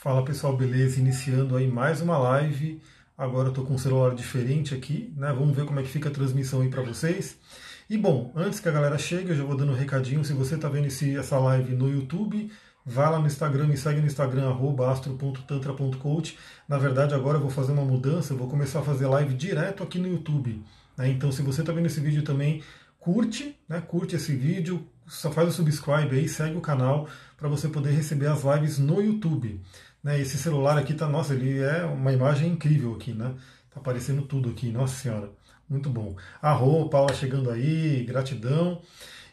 Fala pessoal, beleza? Iniciando aí mais uma live. Agora eu tô com um celular diferente aqui, né? Vamos ver como é que fica a transmissão aí para vocês. E bom, antes que a galera chegue, eu já vou dando um recadinho. Se você tá vendo esse, essa live no YouTube, vai lá no Instagram, me segue no Instagram, astro.tantra.coach. Na verdade, agora eu vou fazer uma mudança, eu vou começar a fazer live direto aqui no YouTube. Né? Então, se você tá vendo esse vídeo também, curte, né? Curte esse vídeo, só faz o subscribe aí, segue o canal para você poder receber as lives no YouTube. Né? Esse celular aqui tá, nossa, ele é uma imagem incrível aqui, né? Tá aparecendo tudo aqui, nossa senhora, muito bom. A Paula chegando aí, gratidão.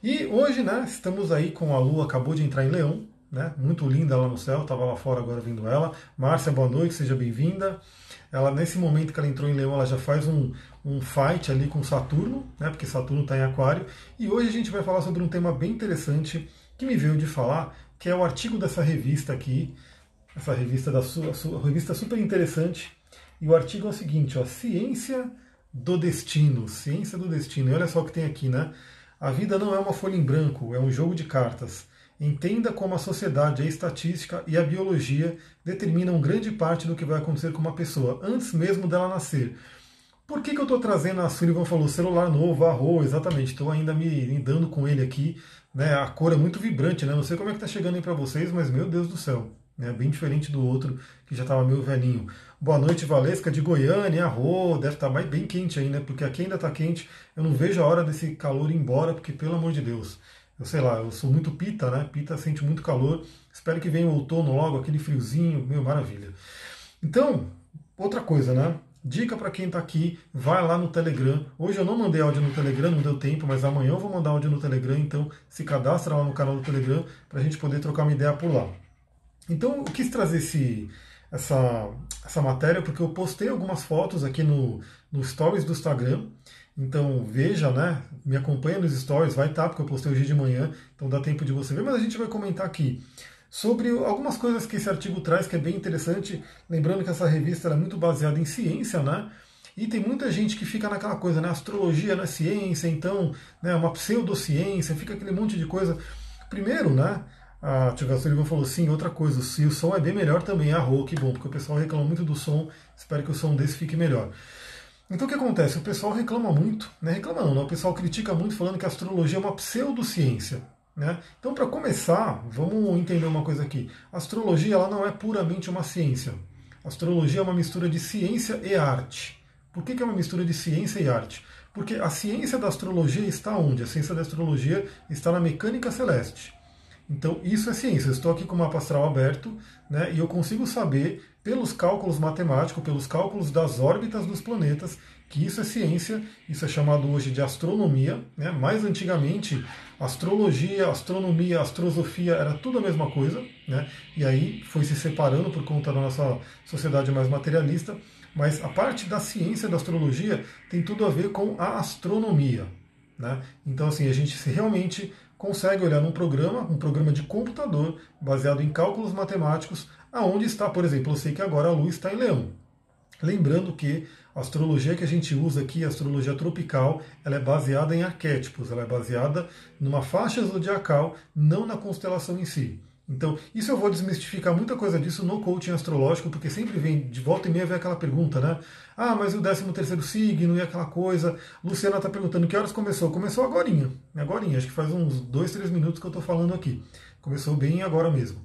E hoje, né, estamos aí com a Lua, acabou de entrar em Leão, né? Muito linda lá no céu, estava lá fora agora vendo ela. Márcia, boa noite, seja bem-vinda. Ela, nesse momento que ela entrou em Leão, ela já faz um, um fight ali com Saturno, né? Porque Saturno está em Aquário. E hoje a gente vai falar sobre um tema bem interessante que me veio de falar, que é o artigo dessa revista aqui, essa revista da sua, sua revista super interessante. E o artigo é o seguinte, ó, Ciência do Destino, Ciência do Destino. E olha só o que tem aqui, né? A vida não é uma folha em branco, é um jogo de cartas. Entenda como a sociedade, a estatística e a biologia determinam grande parte do que vai acontecer com uma pessoa, antes mesmo dela nascer. Por que, que eu estou trazendo, a Sullivan falou, celular novo, arroz, exatamente, estou ainda me, me dando com ele aqui, né, a cor é muito vibrante, né, não sei como é que está chegando aí para vocês, mas meu Deus do céu, né, bem diferente do outro que já estava meio velhinho. Boa noite, Valesca de Goiânia, arro, deve estar tá bem quente ainda, porque aqui ainda está quente, eu não vejo a hora desse calor ir embora, porque pelo amor de Deus, eu sei lá, eu sou muito pita, né? Pita sente muito calor. Espero que venha o outono logo, aquele friozinho, meu, maravilha. Então, outra coisa, né? Dica para quem está aqui, vai lá no Telegram. Hoje eu não mandei áudio no Telegram, não deu tempo, mas amanhã eu vou mandar áudio no Telegram, então se cadastra lá no canal do Telegram para a gente poder trocar uma ideia por lá. Então eu quis trazer esse, essa, essa matéria porque eu postei algumas fotos aqui no, no Stories do Instagram então veja, né? Me acompanha nos stories, vai estar, tá, porque eu postei hoje de manhã, então dá tempo de você ver, mas a gente vai comentar aqui sobre algumas coisas que esse artigo traz, que é bem interessante. Lembrando que essa revista é muito baseada em ciência, né? E tem muita gente que fica naquela coisa, né? Astrologia não é ciência, então, né, uma pseudociência, fica aquele monte de coisa. Primeiro, né? A Tia Sullivan falou sim, outra coisa, se o som é bem melhor também, arro, que bom, porque o pessoal reclama muito do som, espero que o som desse fique melhor. Então o que acontece? O pessoal reclama muito, né? reclama não, né? o pessoal critica muito falando que a astrologia é uma pseudociência. Né? Então, para começar, vamos entender uma coisa aqui. A astrologia ela não é puramente uma ciência. A astrologia é uma mistura de ciência e arte. Por que, que é uma mistura de ciência e arte? Porque a ciência da astrologia está onde? A ciência da astrologia está na mecânica celeste. Então, isso é ciência. Eu estou aqui com o mapa astral aberto né, e eu consigo saber pelos cálculos matemáticos, pelos cálculos das órbitas dos planetas, que isso é ciência, isso é chamado hoje de astronomia. Né? Mais antigamente, astrologia, astronomia, astrosofia era tudo a mesma coisa, né? e aí foi se separando por conta da nossa sociedade mais materialista. Mas a parte da ciência da astrologia tem tudo a ver com a astronomia. Né? Então, assim, a gente realmente consegue olhar num programa, um programa de computador, baseado em cálculos matemáticos, aonde está, por exemplo, eu sei que agora a Lua está em Leão. Lembrando que a astrologia que a gente usa aqui, a astrologia tropical, ela é baseada em arquétipos, ela é baseada numa faixa zodiacal, não na constelação em si. Então, isso eu vou desmistificar muita coisa disso no coaching astrológico, porque sempre vem, de volta e meia, vem aquela pergunta, né? Ah, mas o 13 terceiro signo e aquela coisa. Luciana está perguntando que horas começou? Começou agora, agora, acho que faz uns dois, três minutos que eu estou falando aqui. Começou bem agora mesmo.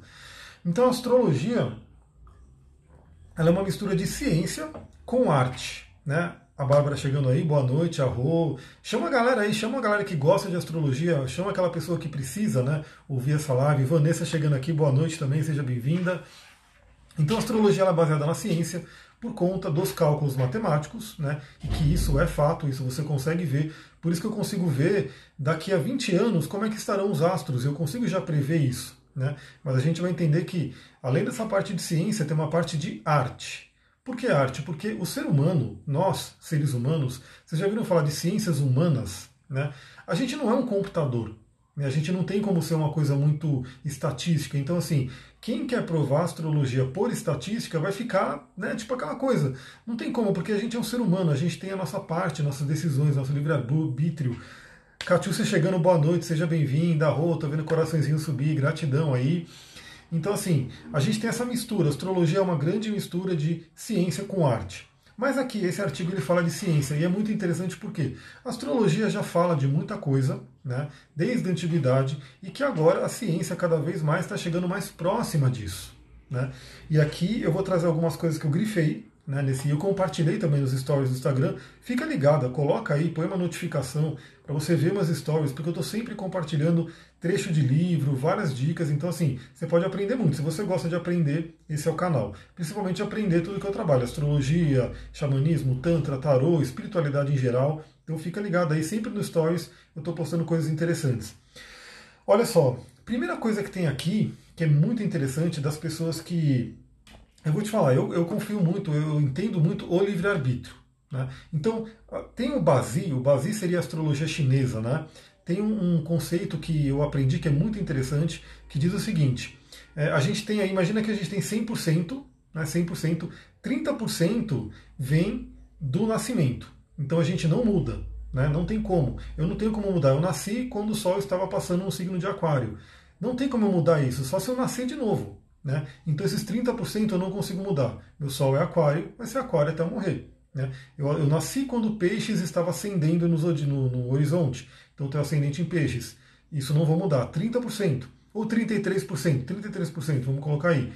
Então a astrologia ela é uma mistura de ciência com arte. Né? A Bárbara chegando aí, boa noite, a Rô. Chama a galera aí, chama a galera que gosta de astrologia, chama aquela pessoa que precisa né, ouvir essa live. Vanessa chegando aqui, boa noite também, seja bem-vinda. Então a astrologia é baseada na ciência por conta dos cálculos matemáticos, né? E que isso é fato, isso você consegue ver. Por isso que eu consigo ver daqui a 20 anos como é que estarão os astros. Eu consigo já prever isso. Né? Mas a gente vai entender que, além dessa parte de ciência, tem uma parte de arte. Por que arte? Porque o ser humano, nós, seres humanos, vocês já viram falar de ciências humanas? Né? A gente não é um computador. Né? A gente não tem como ser uma coisa muito estatística. Então, assim, quem quer provar astrologia por estatística vai ficar, né, tipo aquela coisa. Não tem como, porque a gente é um ser humano, a gente tem a nossa parte, nossas decisões, nosso livre-arbítrio, Catiúcia chegando, boa noite, seja bem-vinda. Rô, tô vendo o coraçãozinho subir, gratidão aí. Então, assim, a gente tem essa mistura. A astrologia é uma grande mistura de ciência com arte. Mas aqui, esse artigo ele fala de ciência e é muito interessante porque a astrologia já fala de muita coisa, né, desde a antiguidade, e que agora a ciência cada vez mais está chegando mais próxima disso. Né? E aqui eu vou trazer algumas coisas que eu grifei, né, nesse, eu compartilhei também nos stories do Instagram. Fica ligada, coloca aí, põe uma notificação para você ver meus stories, porque eu estou sempre compartilhando trecho de livro, várias dicas. Então, assim, você pode aprender muito. Se você gosta de aprender, esse é o canal. Principalmente aprender tudo que eu trabalho: astrologia, xamanismo, tantra, tarô, espiritualidade em geral. Então, fica ligado aí, sempre nos stories eu estou postando coisas interessantes. Olha só, primeira coisa que tem aqui, que é muito interessante, das pessoas que eu vou te falar, eu, eu confio muito, eu entendo muito o livre-arbítrio. Né? Então, tem o Bazi, o Bazi seria a astrologia chinesa, né? Tem um, um, conceito que eu aprendi que é muito interessante, que diz o seguinte: é, a gente tem aí, imagina que a gente tem 100%, né, 100%, 30% vem do nascimento. Então a gente não muda, né? não tem como. Eu não tenho como mudar. Eu nasci quando o Sol estava passando um signo de Aquário. Não tem como eu mudar isso, só se eu nascer de novo. Né? Então esses 30% eu não consigo mudar. Meu Sol é aquário, vai ser aquário até eu morrer. Né? Eu, eu, nasci quando peixes estava ascendendo no, no, no horizonte, então tenho ascendente em peixes. Isso não vou mudar. 30% ou 33%, 33%, vamos colocar aí.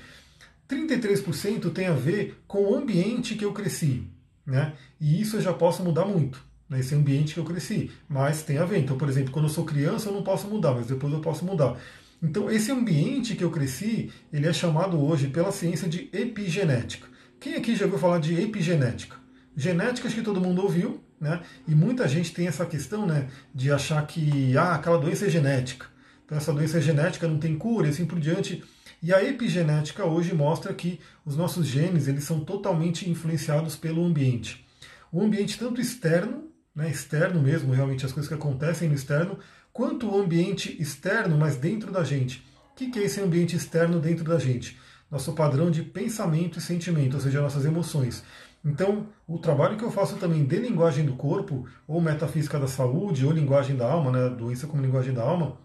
33% tem a ver com o ambiente que eu cresci. Né? E isso eu já posso mudar muito. Nesse né? ambiente que eu cresci. Mas tem a ver. Então, por exemplo, quando eu sou criança, eu não posso mudar, mas depois eu posso mudar. Então, esse ambiente que eu cresci, ele é chamado hoje pela ciência de epigenética. Quem aqui já ouviu falar de epigenética? Genética, acho que todo mundo ouviu, né? E muita gente tem essa questão, né, de achar que ah, aquela doença é genética. Então, essa doença é genética, não tem cura e assim por diante. E a epigenética hoje mostra que os nossos genes eles são totalmente influenciados pelo ambiente. O ambiente tanto externo, né, externo mesmo, realmente as coisas que acontecem no externo, quanto o ambiente externo, mas dentro da gente. O que é esse ambiente externo dentro da gente? Nosso padrão de pensamento e sentimento, ou seja, nossas emoções. Então, o trabalho que eu faço também de linguagem do corpo, ou metafísica da saúde, ou linguagem da alma, né, doença como linguagem da alma,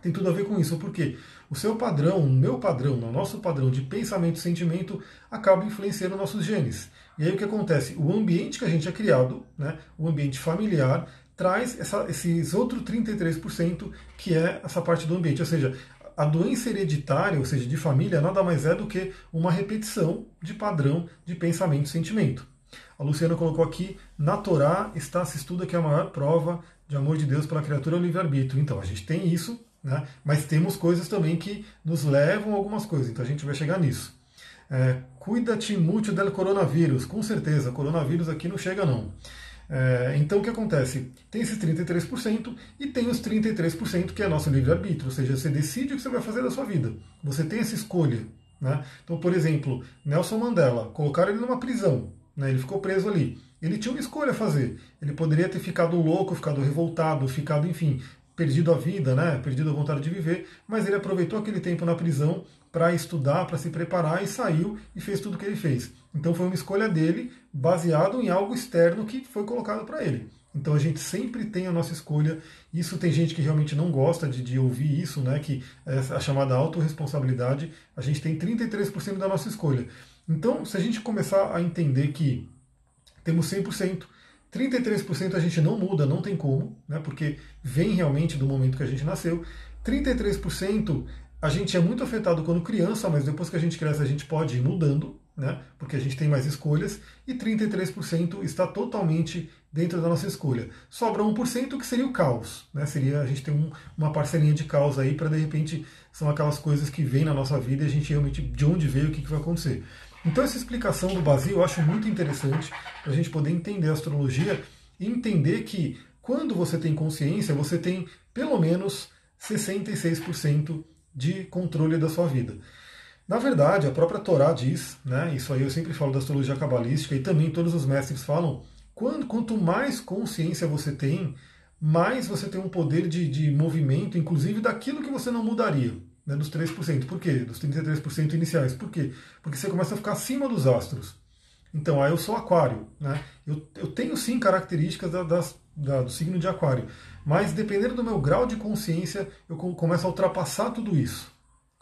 tem tudo a ver com isso. Porque o seu padrão, o meu padrão, o nosso padrão de pensamento e sentimento acaba influenciando nossos genes. E aí o que acontece? O ambiente que a gente é criado, né, o ambiente familiar, traz essa, esses outros 33% que é essa parte do ambiente. Ou seja, a doença hereditária, ou seja, de família, nada mais é do que uma repetição de padrão de pensamento e sentimento. A Luciana colocou aqui, na Torá está se estuda que é a maior prova de amor de Deus pela criatura é o livre-arbítrio. Então, a gente tem isso, né? mas temos coisas também que nos levam a algumas coisas, então a gente vai chegar nisso. É, Cuida-te muito del coronavírus, com certeza, coronavírus aqui não chega não. É, então o que acontece? Tem esses 33% e tem os 33% que é nosso livre-arbítrio, ou seja, você decide o que você vai fazer da sua vida. Você tem essa escolha. Né? Então, por exemplo, Nelson Mandela, colocaram ele numa prisão, né? ele ficou preso ali. Ele tinha uma escolha a fazer. Ele poderia ter ficado louco, ficado revoltado, ficado, enfim, perdido a vida, né? perdido a vontade de viver, mas ele aproveitou aquele tempo na prisão para estudar, para se preparar e saiu e fez tudo o que ele fez. Então foi uma escolha dele baseado em algo externo que foi colocado para ele. Então a gente sempre tem a nossa escolha. Isso tem gente que realmente não gosta de, de ouvir isso, né? Que é a chamada autorresponsabilidade. A gente tem 33% da nossa escolha. Então, se a gente começar a entender que temos 100%, 33% a gente não muda, não tem como, né? Porque vem realmente do momento que a gente nasceu. 33% a gente é muito afetado quando criança, mas depois que a gente cresce a gente pode ir mudando, né? porque a gente tem mais escolhas, e 33% está totalmente dentro da nossa escolha. Sobra 1% que seria o caos. Né? Seria a gente tem um, uma parcelinha de caos aí para de repente são aquelas coisas que vêm na nossa vida e a gente realmente de onde veio, o que, que vai acontecer. Então essa explicação do Basio eu acho muito interessante para a gente poder entender a astrologia e entender que quando você tem consciência, você tem pelo menos 66% de controle da sua vida. Na verdade, a própria Torá diz, né, isso aí eu sempre falo da astrologia cabalística e também todos os mestres falam, quando, quanto mais consciência você tem, mais você tem um poder de, de movimento, inclusive daquilo que você não mudaria, né, dos 3%. Por quê? Dos 33% iniciais. Por quê? Porque você começa a ficar acima dos astros. Então, aí eu sou aquário. Né? Eu, eu tenho sim características da, das, da, do signo de aquário. Mas dependendo do meu grau de consciência, eu começo a ultrapassar tudo isso.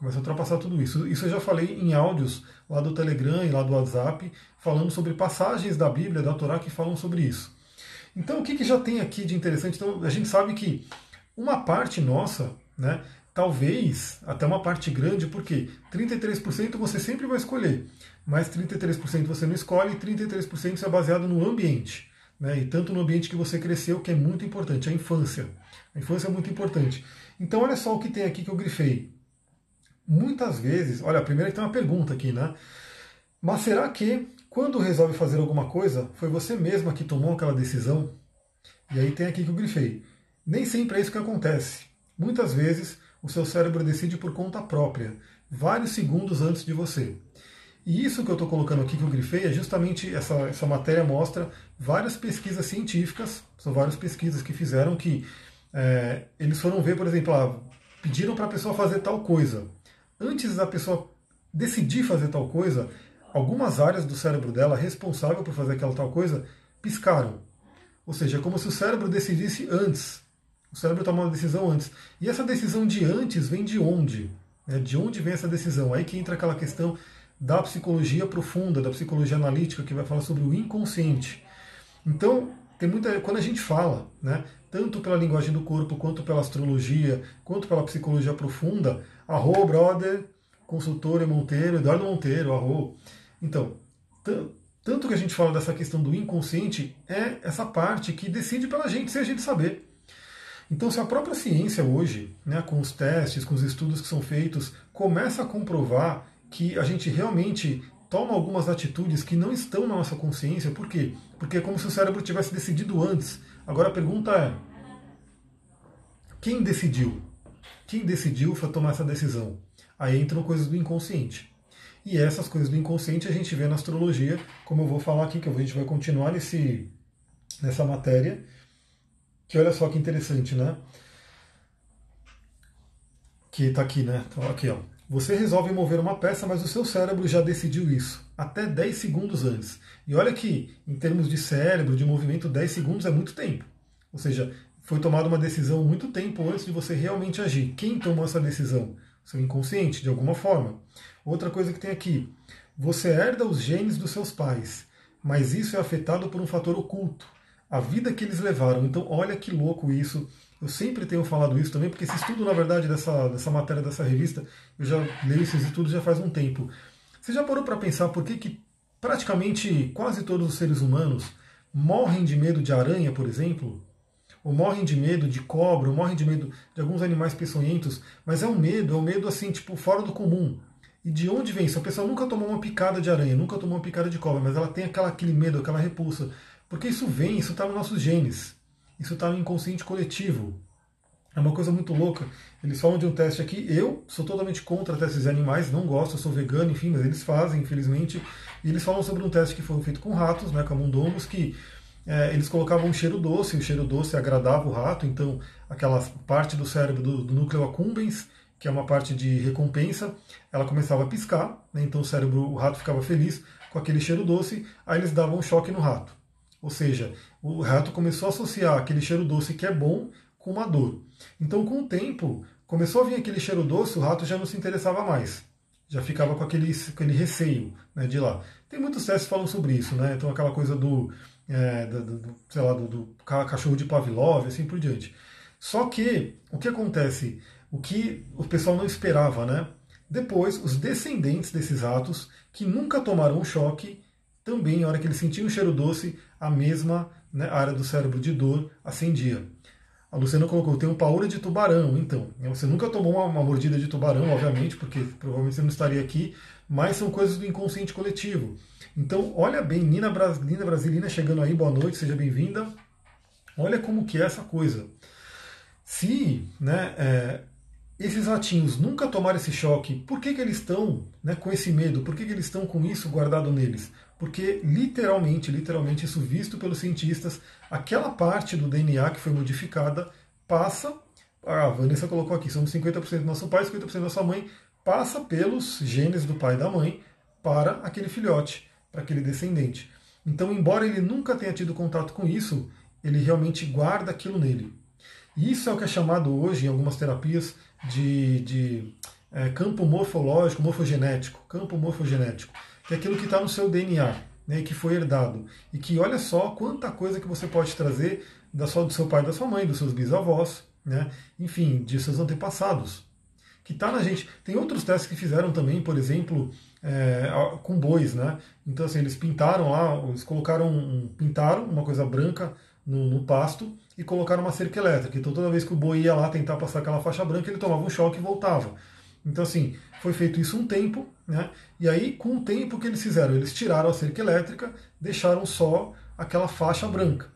Começa a ultrapassar tudo isso. Isso eu já falei em áudios lá do Telegram e lá do WhatsApp, falando sobre passagens da Bíblia, da Torá, que falam sobre isso. Então, o que, que já tem aqui de interessante? Então, a gente sabe que uma parte nossa, né, talvez até uma parte grande, porque 33% você sempre vai escolher, mas 33% você não escolhe e 33% isso é baseado no ambiente. Né, e tanto no ambiente que você cresceu, que é muito importante, a infância. A infância é muito importante. Então, olha só o que tem aqui que eu grifei muitas vezes, olha, primeiro tem uma pergunta aqui, né? Mas será que quando resolve fazer alguma coisa, foi você mesma que tomou aquela decisão? E aí tem aqui que eu grifei. Nem sempre é isso que acontece. Muitas vezes o seu cérebro decide por conta própria, vários segundos antes de você. E isso que eu estou colocando aqui que eu grifei é justamente essa, essa matéria mostra várias pesquisas científicas, são várias pesquisas que fizeram que é, eles foram ver, por exemplo, ah, pediram para a pessoa fazer tal coisa antes da pessoa decidir fazer tal coisa, algumas áreas do cérebro dela responsável por fazer aquela tal coisa piscaram. Ou seja, é como se o cérebro decidisse antes. O cérebro tomou uma decisão antes. E essa decisão de antes vem de onde? É, de onde vem essa decisão? Aí que entra aquela questão da psicologia profunda, da psicologia analítica, que vai falar sobre o inconsciente. Então, tem muita. Quando a gente fala, né, tanto pela linguagem do corpo, quanto pela astrologia, quanto pela psicologia profunda, arro, brother, consultor Monteiro, Eduardo Monteiro, arro. Então, tanto que a gente fala dessa questão do inconsciente é essa parte que decide pela gente, sem a gente saber. Então, se a própria ciência hoje, né, com os testes, com os estudos que são feitos, começa a comprovar que a gente realmente toma algumas atitudes que não estão na nossa consciência, por quê? Porque é como se o cérebro tivesse decidido antes. Agora a pergunta é: quem decidiu? Quem decidiu para tomar essa decisão? Aí entram coisas do inconsciente. E essas coisas do inconsciente a gente vê na astrologia, como eu vou falar aqui, que a gente vai continuar nesse, nessa matéria. Que olha só que interessante, né? Que está aqui, né? Então, aqui, ó. Você resolve mover uma peça, mas o seu cérebro já decidiu isso, até 10 segundos antes. E olha que, em termos de cérebro, de movimento, 10 segundos é muito tempo. Ou seja, foi tomada uma decisão muito tempo antes de você realmente agir. Quem tomou essa decisão? Seu inconsciente, de alguma forma. Outra coisa que tem aqui, você herda os genes dos seus pais, mas isso é afetado por um fator oculto, a vida que eles levaram. Então, olha que louco isso. Eu sempre tenho falado isso também, porque esse estudo, na verdade, dessa, dessa matéria, dessa revista, eu já leio esses estudos já faz um tempo. Você já parou para pensar por que, que praticamente quase todos os seres humanos morrem de medo de aranha, por exemplo? Ou morrem de medo de cobra, ou morrem de medo de alguns animais peçonhentos, mas é um medo, é um medo assim, tipo, fora do comum. E de onde vem isso? A pessoa nunca tomou uma picada de aranha, nunca tomou uma picada de cobra, mas ela tem aquela, aquele medo, aquela repulsa. Porque isso vem, isso está nos nossos genes. Isso está no inconsciente coletivo. É uma coisa muito louca. Eles falam de um teste aqui. Eu sou totalmente contra testes de animais, não gosto, sou vegano, enfim, mas eles fazem, infelizmente. E eles falam sobre um teste que foi feito com ratos, né, camundongos, que é, eles colocavam um cheiro doce, o cheiro doce agradava o rato, então aquela parte do cérebro do, do núcleo accumbens, que é uma parte de recompensa, ela começava a piscar, né, então o cérebro, o rato ficava feliz com aquele cheiro doce, aí eles davam um choque no rato. Ou seja, o rato começou a associar aquele cheiro doce que é bom com uma dor. Então, com o tempo, começou a vir aquele cheiro doce, o rato já não se interessava mais. Já ficava com aquele, aquele receio né, de lá. Tem muitos testes que falam sobre isso, né? Então, aquela coisa do, é, do, do, sei lá, do, do cachorro de Pavlov, assim por diante. Só que, o que acontece? O que o pessoal não esperava, né? Depois, os descendentes desses ratos, que nunca tomaram um choque, também, na hora que eles sentiam o cheiro doce, a mesma né, área do cérebro de dor acendia. A Luciana colocou, tem um paura de tubarão, então. Você nunca tomou uma, uma, mordida de tubarão, obviamente, porque provavelmente você não estaria aqui, mas são coisas do inconsciente coletivo. Então, olha bem, Nina, Bras, Nina Brasilina chegando aí, boa noite, seja bem-vinda. Olha como que é essa coisa. Se né, é, esses ratinhos nunca tomaram esse choque, por que, que eles estão né, com esse medo? Por que, que eles estão com isso guardado neles? Porque literalmente, literalmente, isso visto pelos cientistas, aquela parte do DNA que foi modificada passa, a Vanessa colocou aqui, somos 50% do nosso pai, 50% da nossa mãe, passa pelos genes do pai e da mãe para aquele filhote, para aquele descendente. Então, embora ele nunca tenha tido contato com isso, ele realmente guarda aquilo nele. Isso é o que é chamado hoje, em algumas terapias, de, de é, campo morfológico, morfogenético, campo morfogenético, é aquilo que está no seu DNA, né, que foi herdado. E que olha só quanta coisa que você pode trazer da sua, do seu pai, da sua mãe, dos seus bisavós, né, enfim, de seus antepassados. Que está na gente. Tem outros testes que fizeram também, por exemplo, é, com bois, né? Então assim, eles pintaram lá, eles colocaram, um, pintaram uma coisa branca no, no, pasto e colocaram uma cerca elétrica. Então toda vez que o boi ia lá tentar passar aquela faixa branca, ele tomava um choque e voltava. Então, assim, foi feito isso um tempo, né? E aí, com o tempo que eles fizeram, eles tiraram a cerca elétrica, deixaram só aquela faixa branca.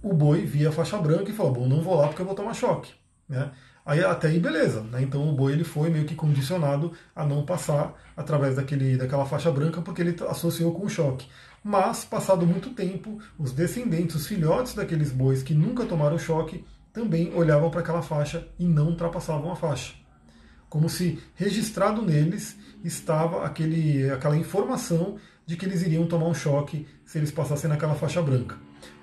O boi via a faixa branca e falou: Bom, não vou lá porque eu vou tomar choque, né? Aí até aí beleza, né? Então o boi ele foi meio que condicionado a não passar através daquele, daquela faixa branca porque ele associou com o choque. Mas, passado muito tempo, os descendentes, os filhotes daqueles bois que nunca tomaram choque, também olhavam para aquela faixa e não ultrapassavam a faixa como se registrado neles estava aquele, aquela informação de que eles iriam tomar um choque se eles passassem naquela faixa branca.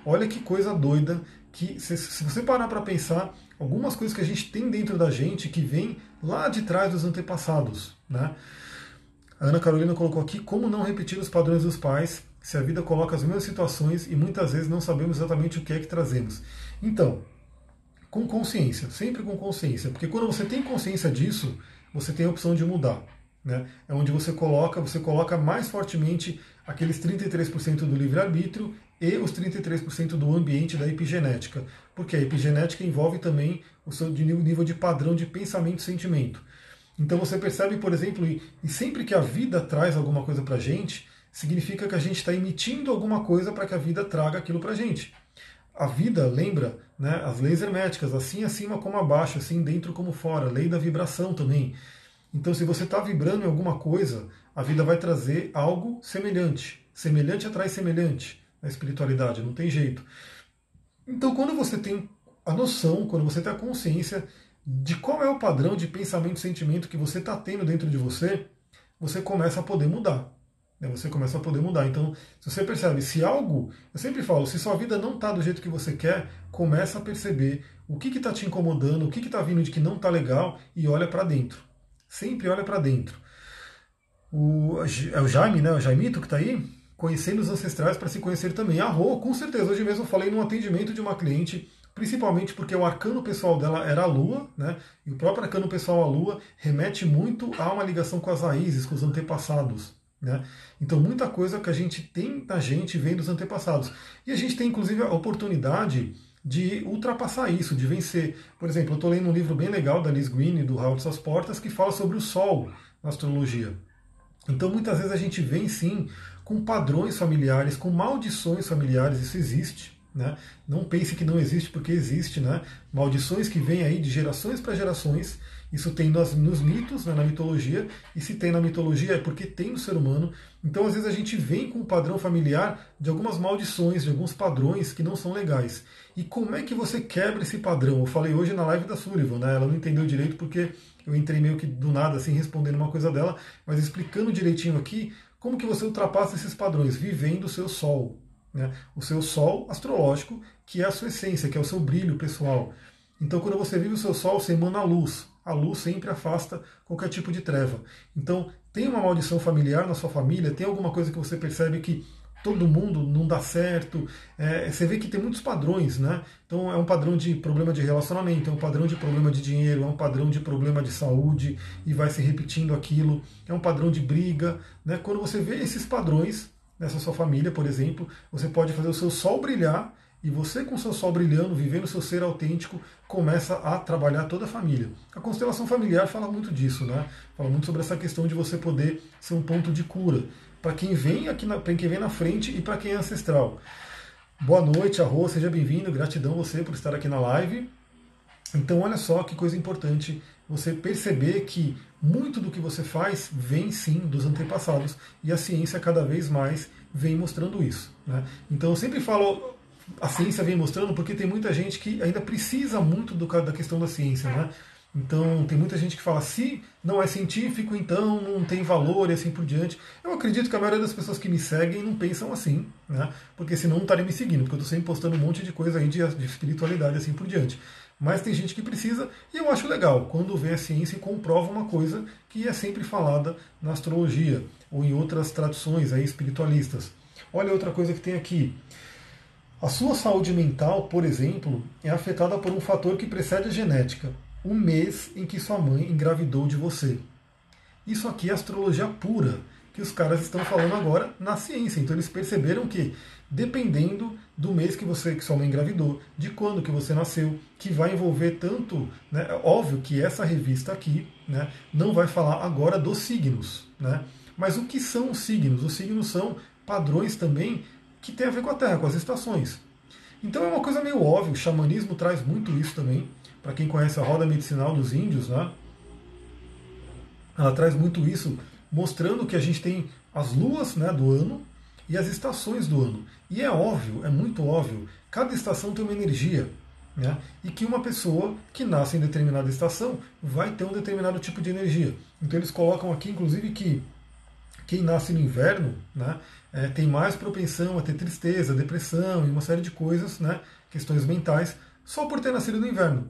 Olha que coisa doida que, se, se você parar para pensar, algumas coisas que a gente tem dentro da gente que vem lá de trás dos antepassados. Né? A Ana Carolina colocou aqui como não repetir os padrões dos pais se a vida coloca as mesmas situações e muitas vezes não sabemos exatamente o que é que trazemos. Então, com consciência, sempre com consciência, porque quando você tem consciência disso, você tem a opção de mudar. Né? É onde você coloca, você coloca mais fortemente aqueles 33% do livre-arbítrio e os 33% do ambiente da epigenética. Porque a epigenética envolve também o seu nível de padrão de pensamento e sentimento. Então você percebe, por exemplo, e, sempre que a vida traz alguma coisa para a gente, significa que a gente está emitindo alguma coisa para que a vida traga aquilo para a gente a vida lembra né, as leis herméticas, assim acima como abaixo, assim dentro como fora, lei da vibração também. Então, se você está vibrando em alguma coisa, a vida vai trazer algo semelhante. Semelhante atrai semelhante na espiritualidade, não tem jeito. Então, quando você tem a noção, quando você tem a consciência de qual é o padrão de pensamento e sentimento que você está tendo dentro de você, você começa a poder mudar. Né, você começa a poder mudar. Então, se você percebe, se algo, eu sempre falo, se sua vida não está do jeito que você quer, começa a perceber o que está te incomodando, o que está vindo de que não está legal e olha para dentro. Sempre olha para dentro. O, é o Jaime, né? O Jaimito que está aí, conhecendo os ancestrais para se conhecer também. A Rô, com certeza, hoje mesmo eu falei num atendimento de uma cliente, principalmente porque o arcano pessoal dela era a Lua, né? E o próprio arcano pessoal, a Lua, remete muito a uma ligação com as raízes, com os antepassados. Né? Então, muita coisa que a gente tem na gente vem dos antepassados. E a gente tem, inclusive, a oportunidade de ultrapassar isso, de vencer. Por exemplo, eu estou lendo um livro bem legal da Liz Green, do Howard Suas Portas, que fala sobre o Sol na astrologia. Então, muitas vezes a gente vem, sim, com padrões familiares, com maldições familiares, isso existe. Né? Não pense que não existe, porque existe. Né? Maldições que vêm aí de gerações para gerações isso tem nos, nos mitos, né, na mitologia, e se tem na mitologia é porque tem no ser humano. Então, às vezes, a gente vem com um padrão familiar de algumas maldições, de alguns padrões que não são legais. E como é que você quebra esse padrão? Eu falei hoje na live da Sullivan, né? Ela não entendeu direito porque eu entrei meio que do nada, assim, respondendo uma coisa dela, mas explicando direitinho aqui como que você ultrapassa esses padrões, vivendo o seu sol. Né? O seu sol astrológico, que é a sua essência, que é o seu brilho pessoal. Então, quando você vive o seu sol, você emana a luz a luz sempre afasta qualquer tipo de treva. Então, tem uma maldição familiar na sua família, tem alguma coisa que você percebe que todo mundo não dá certo. É, você vê que tem muitos padrões, né? Então é um padrão de problema de relacionamento, é um padrão de problema de dinheiro, é um padrão de problema de saúde e vai se repetindo aquilo, é um padrão de briga, né? Quando você vê esses padrões nessa sua família, por exemplo, você pode fazer o seu sol brilhar e você, com seu sol brilhando, vivendo seu ser autêntico, começa a trabalhar toda a família. A constelação familiar fala muito disso, né? Fala muito sobre essa questão de você poder ser um ponto de cura para quem vem aqui, para quem vem na frente e para quem é ancestral. Boa noite, Arro, seja bem-vindo. Gratidão você por estar aqui na live. Então, olha só que coisa importante você perceber que muito do que você faz vem sim dos antepassados e a ciência cada vez mais vem mostrando isso. Né? Então, eu sempre falo a ciência vem mostrando, porque tem muita gente que ainda precisa muito do, da questão da ciência, né? Então tem muita gente que fala se não é científico, então não tem valor e assim por diante. Eu acredito que a maioria das pessoas que me seguem não pensam assim, né? Porque senão não estaria me seguindo, porque eu estou sempre postando um monte de coisa aí de, de espiritualidade assim por diante. Mas tem gente que precisa, e eu acho legal quando vê a ciência e comprova uma coisa que é sempre falada na astrologia ou em outras tradições aí espiritualistas. Olha outra coisa que tem aqui. A sua saúde mental, por exemplo, é afetada por um fator que precede a genética, o mês em que sua mãe engravidou de você. Isso aqui é astrologia pura, que os caras estão falando agora na ciência. Então eles perceberam que dependendo do mês que você que sua mãe engravidou, de quando que você nasceu, que vai envolver tanto, né, é óbvio que essa revista aqui, né, não vai falar agora dos signos, né? Mas o que são os signos? Os signos são padrões também que tem a ver com a Terra, com as estações. Então é uma coisa meio óbvia, o xamanismo traz muito isso também. Para quem conhece a roda medicinal dos índios, né? Ela traz muito isso, mostrando que a gente tem as luas né, do ano e as estações do ano. E é óbvio, é muito óbvio, cada estação tem uma energia. Né? E que uma pessoa que nasce em determinada estação vai ter um determinado tipo de energia. Então eles colocam aqui, inclusive, que quem nasce no inverno né, é, tem mais propensão a ter tristeza, depressão e uma série de coisas, né, questões mentais, só por ter nascido no inverno.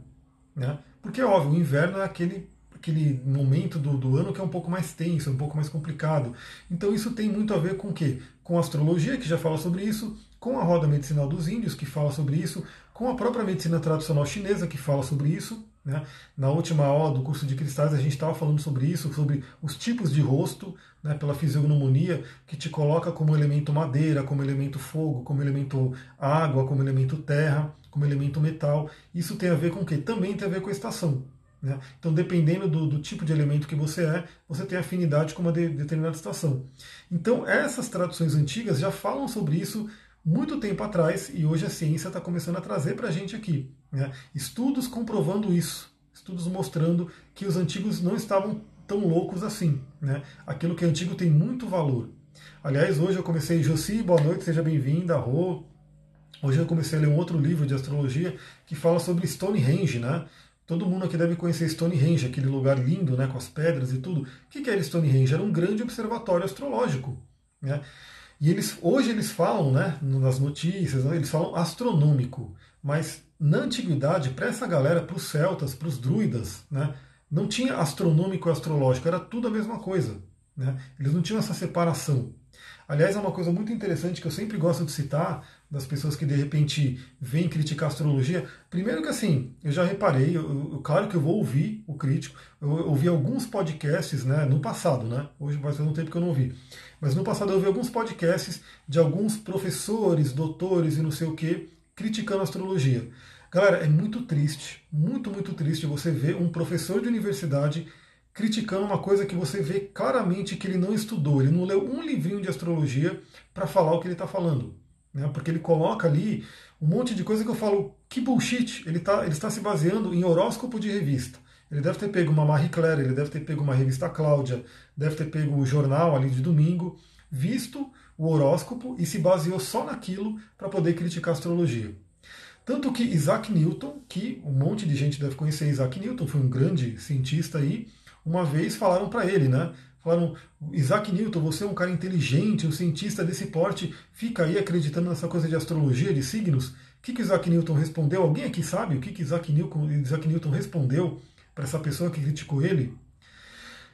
Né? Porque, óbvio, o inverno é aquele, aquele momento do, do ano que é um pouco mais tenso, um pouco mais complicado. Então isso tem muito a ver com o quê? Com a astrologia, que já fala sobre isso, com a roda medicinal dos índios, que fala sobre isso, com a própria medicina tradicional chinesa, que fala sobre isso, né? Na última aula do curso de cristais, a gente estava falando sobre isso, sobre os tipos de rosto, né, pela fisiognomonia, que te coloca como elemento madeira, como elemento fogo, como elemento água, como elemento terra, como elemento metal. Isso tem a ver com o quê? Também tem a ver com a estação. Né? Então, dependendo do, do, tipo de elemento que você é, você tem afinidade com uma de, determinada estação. Então, essas traduções antigas já falam sobre isso muito tempo atrás e hoje a ciência está começando a trazer para a gente aqui. Né? Estudos comprovando isso, estudos mostrando que os antigos não estavam tão loucos assim. Né? Aquilo que é antigo tem muito valor. Aliás, hoje eu comecei, Josi, boa noite, seja bem-vinda, Rô. Hoje eu comecei a ler um outro livro de astrologia que fala sobre Stonehenge, né? Todo mundo aqui deve conhecer Stonehenge, aquele lugar lindo, né, com as pedras e tudo. O que era Stonehenge? Era um grande observatório astrológico. Né? E eles, hoje eles falam, né, nas notícias, né, eles falam astronômico, mas na antiguidade, para essa galera, para os celtas, para os druidas, né, não tinha astronômico e astrológico, era tudo a mesma coisa. Né? Eles não tinham essa separação. Aliás, é uma coisa muito interessante que eu sempre gosto de citar das pessoas que de repente vêm criticar a astrologia. Primeiro que assim, eu já reparei, eu, eu, claro que eu vou ouvir o crítico, eu, eu ouvi alguns podcasts né, no passado, né? Hoje faz um tempo que eu não ouvi. Mas no passado eu ouvi alguns podcasts de alguns professores, doutores e não sei o que, criticando a astrologia. Galera, é muito triste, muito, muito triste você ver um professor de universidade criticando uma coisa que você vê claramente que ele não estudou, ele não leu um livrinho de astrologia para falar o que ele está falando. Né? Porque ele coloca ali um monte de coisa que eu falo, que bullshit, ele, tá, ele está se baseando em horóscopo de revista. Ele deve ter pego uma Marie Claire, ele deve ter pego uma revista Cláudia, deve ter pego o jornal ali de domingo, visto o horóscopo e se baseou só naquilo para poder criticar a astrologia. Tanto que Isaac Newton, que um monte de gente deve conhecer Isaac Newton, foi um grande cientista aí, uma vez falaram para ele, né? Falaram, Isaac Newton, você é um cara inteligente, um cientista desse porte, fica aí acreditando nessa coisa de astrologia, de signos. O que, que Isaac Newton respondeu? Alguém aqui sabe o que, que Isaac, Newton, Isaac Newton respondeu para essa pessoa que criticou ele?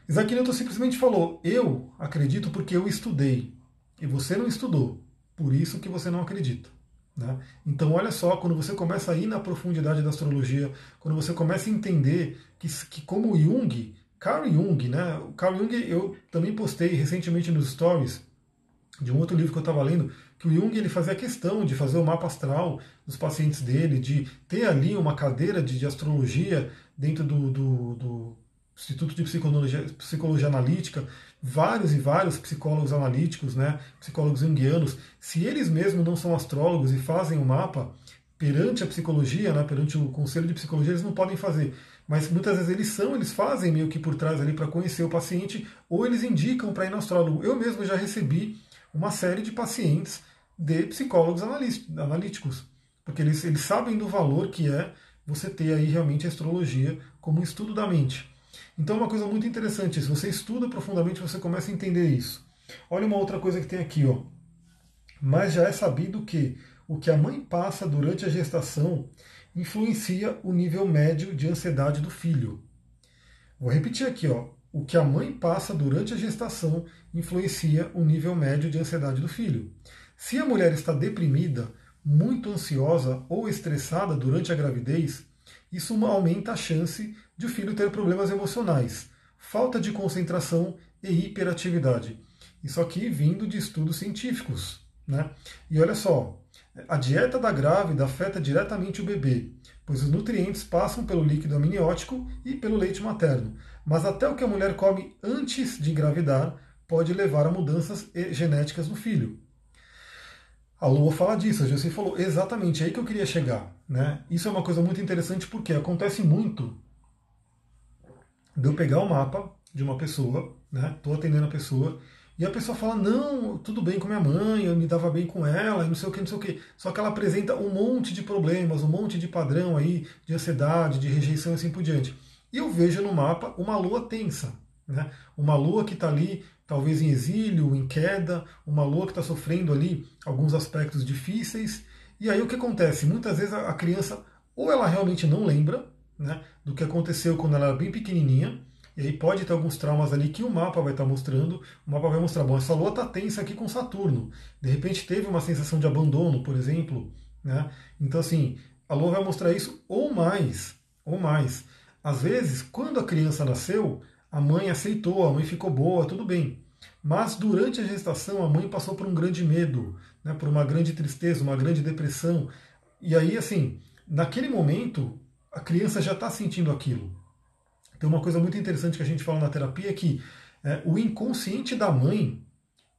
Isaac Newton simplesmente falou: Eu acredito porque eu estudei. E você não estudou. Por isso que você não acredita. Né? Então, olha só, quando você começa a ir na profundidade da astrologia, quando você começa a entender que, que como Jung Carl Jung, né? O Carl Jung eu também postei recentemente nos stories de um outro livro que eu estava lendo, que o Jung ele fazia questão de fazer o mapa astral dos pacientes dele, de ter ali uma cadeira de, de astrologia dentro do, do, do Instituto de Psicologia, Psicologia Analítica, vários e vários psicólogos analíticos, né, psicólogos junguianos, se eles mesmos não são astrólogos e fazem o mapa perante a psicologia, né, perante o Conselho de Psicologia, eles não podem fazer mas muitas vezes eles são, eles fazem meio que por trás ali para conhecer o paciente, ou eles indicam para ir no astrólogo. Eu mesmo já recebi uma série de pacientes de psicólogos analíticos, porque eles, eles sabem do valor que é você ter aí realmente a astrologia como um estudo da mente. Então é uma coisa muito interessante, se você estuda profundamente, você começa a entender isso. Olha uma outra coisa que tem aqui, ó. Mas já é sabido que o que a mãe passa durante a gestação influencia o nível médio de ansiedade do filho. Vou repetir aqui, ó. O que a mãe passa durante a gestação influencia o nível médio de ansiedade do filho. Se a mulher está deprimida, muito ansiosa ou estressada durante a gravidez, isso aumenta a chance de o filho ter problemas emocionais, falta de concentração e hiperatividade. Isso aqui vindo de estudos científicos. Né? E olha só, a dieta da grávida afeta diretamente o bebê, pois os nutrientes passam pelo líquido amniótico e pelo leite materno. Mas até o que a mulher come antes de engravidar pode levar a mudanças genéticas no filho. A Lua fala disso, a José falou exatamente é aí que eu queria chegar. Né? Isso é uma coisa muito interessante porque acontece muito de eu pegar o mapa de uma pessoa, estou né? atendendo a pessoa, e a pessoa fala, não, tudo bem com minha mãe, eu me dava bem com ela, não sei o que, não sei o que. Só que ela apresenta um monte de problemas, um monte de padrão aí, de ansiedade, de rejeição e assim por diante. E eu vejo no mapa uma lua tensa, né? Uma lua que está ali, talvez em exílio, em queda, uma lua que está sofrendo ali alguns aspectos difíceis. E aí o que acontece? Muitas vezes a criança, ou ela realmente não lembra né, do que aconteceu quando ela era bem pequenininha, e aí pode ter alguns traumas ali que o mapa vai estar mostrando. O mapa vai mostrar, bom, essa lua está tensa aqui com Saturno. De repente teve uma sensação de abandono, por exemplo. Né? Então, assim, a lua vai mostrar isso ou mais. Ou mais. Às vezes, quando a criança nasceu, a mãe aceitou, a mãe ficou boa, tudo bem. Mas durante a gestação, a mãe passou por um grande medo, né, por uma grande tristeza, uma grande depressão. E aí, assim, naquele momento, a criança já está sentindo aquilo. Tem uma coisa muito interessante que a gente fala na terapia que é, o inconsciente da mãe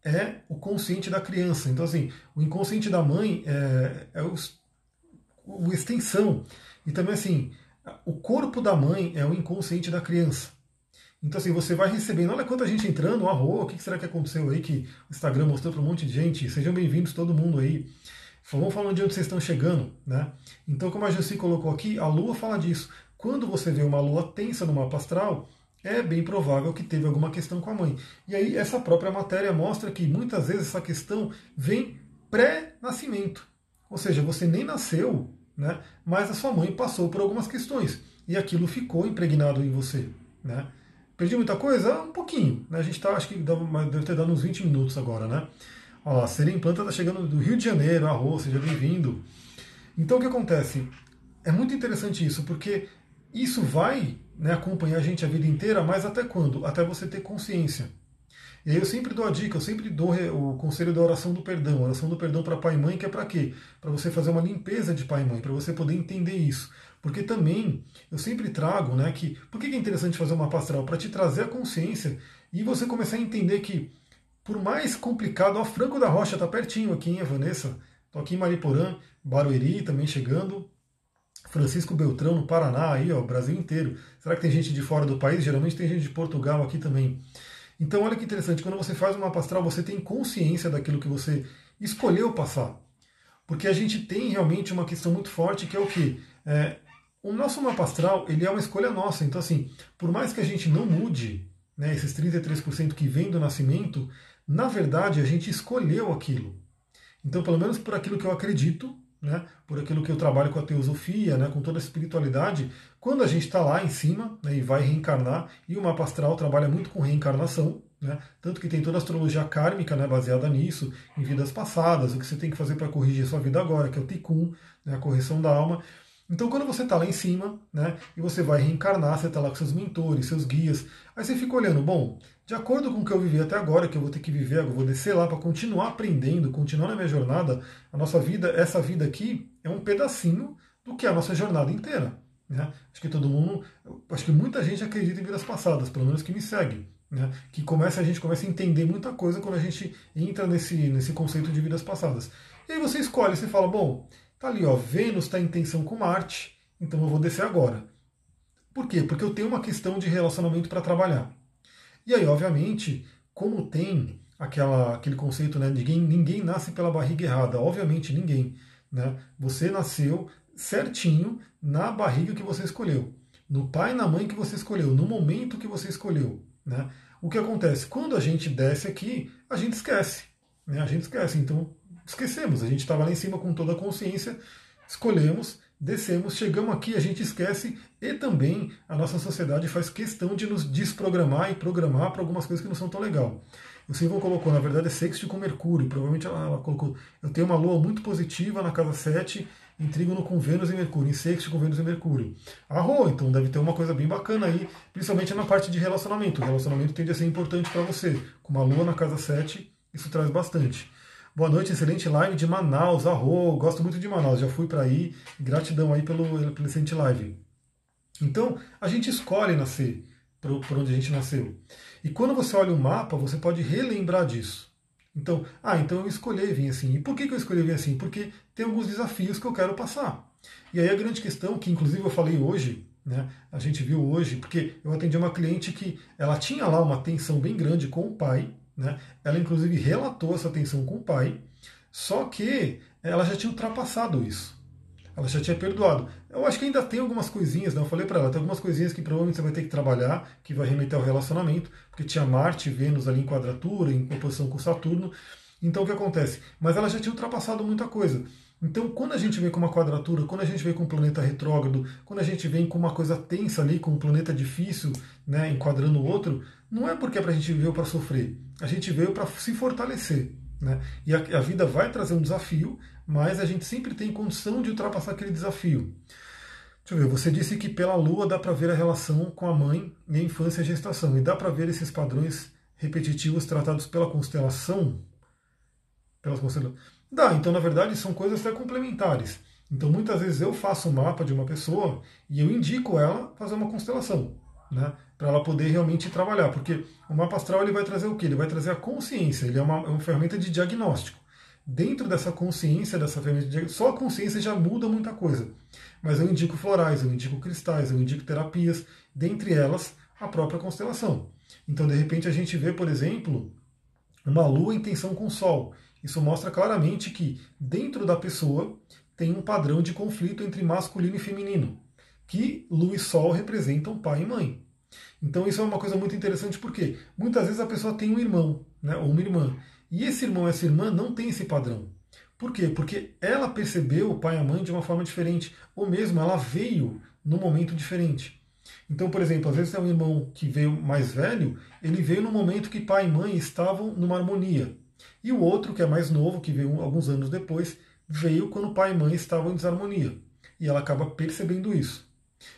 é o consciente da criança. Então, assim, o inconsciente da mãe é, é o, o extensão. E também, assim, o corpo da mãe é o inconsciente da criança. Então, assim, você vai recebendo. Olha quanta gente entrando, arro, o que será que aconteceu aí que o Instagram mostrou para um monte de gente? Sejam bem-vindos, todo mundo aí. Vamos falando de onde vocês estão chegando, né? Então, como a Jussi colocou aqui, a Lua fala disso. Quando você vê uma lua tensa no mapa astral, é bem provável que teve alguma questão com a mãe. E aí, essa própria matéria mostra que muitas vezes essa questão vem pré-nascimento. Ou seja, você nem nasceu, né, mas a sua mãe passou por algumas questões. E aquilo ficou impregnado em você. Né? Perdi muita coisa? Um pouquinho. Né? A gente está, acho que deve ter dado uns 20 minutos agora. Né? Olha lá, Planta está chegando do Rio de Janeiro, arroz, seja bem-vindo. Então o que acontece? É muito interessante isso, porque isso vai né, acompanhar a gente a vida inteira, mas até quando? Até você ter consciência. E aí eu sempre dou a dica, eu sempre dou o conselho da oração do perdão, oração do perdão para pai e mãe, que é para quê? Para você fazer uma limpeza de pai e mãe, para você poder entender isso. Porque também eu sempre trago, né, que por que é interessante fazer uma pastoral? Para te trazer a consciência e você começar a entender que, por mais complicado, ó, Franco da Rocha está pertinho aqui, hein, Vanessa? Estou aqui em Mariporã, Barueri também chegando. Francisco Beltrão, no Paraná, aí, ó, Brasil inteiro. Será que tem gente de fora do país? Geralmente tem gente de Portugal aqui também. Então, olha que interessante, quando você faz uma astral, você tem consciência daquilo que você escolheu passar. Porque a gente tem realmente uma questão muito forte que é o que? É, o nosso mapa astral, ele é uma escolha nossa. Então, assim, por mais que a gente não mude né, esses 33% que vem do nascimento, na verdade a gente escolheu aquilo. Então, pelo menos por aquilo que eu acredito, né, por aquilo que eu trabalho com a teosofia, né, com toda a espiritualidade, quando a gente está lá em cima né, e vai reencarnar, e o mapa astral trabalha muito com reencarnação, né, tanto que tem toda a astrologia kármica né, baseada nisso, em vidas passadas, o que você tem que fazer para corrigir sua vida agora, que é o Tikkun, né, a correção da alma. Então, quando você está lá em cima, e você vai reencarnar, você está lá com seus mentores, seus guias, aí você fica olhando, bom, de acordo com o que eu vivi até agora, que eu vou ter que viver, eu vou descer lá para continuar aprendendo, continuar na minha jornada, a nossa vida, essa vida aqui é um pedacinho do que é a nossa jornada inteira. Né? Acho que todo mundo, acho que muita gente acredita em vidas passadas, pelo menos que me segue. Né? Que começa, a gente começa a entender muita coisa quando a gente entra nesse, nesse conceito de vidas passadas. E aí você escolhe, você fala, bom, tá ali, ó, Vênus está em tensão com Marte, então eu vou descer agora. Por quê? Porque eu tenho uma questão de relacionamento para trabalhar. E aí, obviamente, como tem aquela, aquele conceito, né, ninguém, ninguém nasce pela barriga errada, obviamente ninguém. Né? Você nasceu certinho na barriga que você escolheu, no pai e na mãe que você escolheu, no momento que você escolheu. Né? O que acontece? Quando a gente desce aqui, a gente esquece. Né? A gente esquece. Então, esquecemos. A gente estava lá em cima com toda a consciência, escolhemos, descemos, chegamos aqui, a gente esquece e também a nossa sociedade faz questão de nos desprogramar e programar para algumas coisas que não são tão legal. O Silvão colocou, na verdade é sexto com Mercúrio, provavelmente ela, ela, colocou, eu tenho uma lua muito positiva na casa 7, em trígono com Vênus e Mercúrio, em sexto com Vênus e Mercúrio. Arro, então deve ter uma coisa bem bacana aí, principalmente na parte de relacionamento. O relacionamento tende a ser importante para você. Com uma lua na casa 7, isso traz bastante. Boa noite, excelente live de Manaus, arro, gosto muito de Manaus, já fui para aí, gratidão aí pelo, pelo excelente live. Então, a gente escolhe nascer por, onde a gente nasceu. E quando você olha o mapa, você pode relembrar disso. Então, ah, então eu escolhi vir assim. E por que, que eu escolhi vir assim? Porque tem alguns desafios que eu quero passar. E aí a grande questão, que inclusive eu falei hoje, né, a gente viu hoje, porque eu atendi uma cliente que ela tinha lá uma tensão bem grande com o pai, né, ela inclusive relatou essa tensão com o pai, só que ela já tinha ultrapassado isso. Ela já tinha perdoado. Eu acho que ainda tem algumas coisinhas, né? Eu falei para ela, tem algumas coisinhas que provavelmente você vai ter que trabalhar, que vai remeter ao relacionamento, porque tinha Marte e Vênus ali em quadratura, em oposição com Saturno. Então o que acontece? Mas ela já tinha ultrapassado muita coisa. Então, quando a gente vem com uma quadratura, quando a gente vem com um planeta retrógrado, quando a gente vem com uma coisa tensa ali, com um planeta difícil, né, enquadrando o outro, não é porque é a gente veio para sofrer. A gente veio para se fortalecer. Né? E a, a vida vai trazer um desafio, mas a gente sempre tem condição de ultrapassar aquele desafio. Deixa eu ver, você disse que pela Lua dá para ver a relação com a mãe e a infância e a gestação, e dá para ver esses padrões repetitivos tratados pela constelação? Pelas constelações. Dá, então na verdade são coisas até complementares. Então muitas vezes eu faço um mapa de uma pessoa e eu indico ela fazer uma constelação, né? Para ela poder realmente trabalhar, porque o mapa astral ele vai trazer o quê? Ele vai trazer a consciência, ele é uma, é uma ferramenta de diagnóstico dentro dessa consciência, dessa ferramenta, só a consciência já muda muita coisa. Mas eu indico florais, eu indico cristais, eu indico terapias, dentre elas a própria constelação. Então, de repente, a gente vê, por exemplo, uma lua em tensão com o Sol. Isso mostra claramente que dentro da pessoa tem um padrão de conflito entre masculino e feminino, que lua e sol representam pai e mãe. Então isso é uma coisa muito interessante porque muitas vezes a pessoa tem um irmão, né, ou uma irmã, e esse irmão, essa irmã não tem esse padrão. Por quê? Porque ela percebeu o pai e a mãe de uma forma diferente, ou mesmo ela veio num momento diferente. Então, por exemplo, às vezes é um irmão que veio mais velho, ele veio no momento que pai e mãe estavam numa harmonia. E o outro, que é mais novo, que veio alguns anos depois, veio quando pai e mãe estavam em desarmonia. E ela acaba percebendo isso.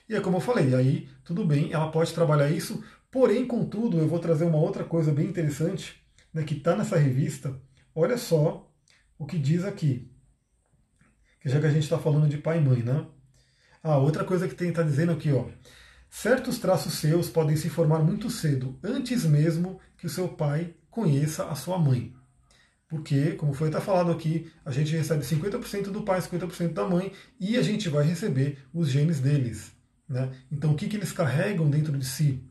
E é como eu falei, aí tudo bem, ela pode trabalhar isso, porém, contudo, eu vou trazer uma outra coisa bem interessante, né, que está nessa revista, olha só o que diz aqui. Que já que a gente está falando de pai e mãe, né? Ah, outra coisa que tem está dizendo aqui, ó. Certos traços seus podem se formar muito cedo, antes mesmo que o seu pai conheça a sua mãe. Porque, como foi até falado aqui, a gente recebe 50% do pai, 50% da mãe, e a gente vai receber os genes deles. Né? Então, o que, que eles carregam dentro de si?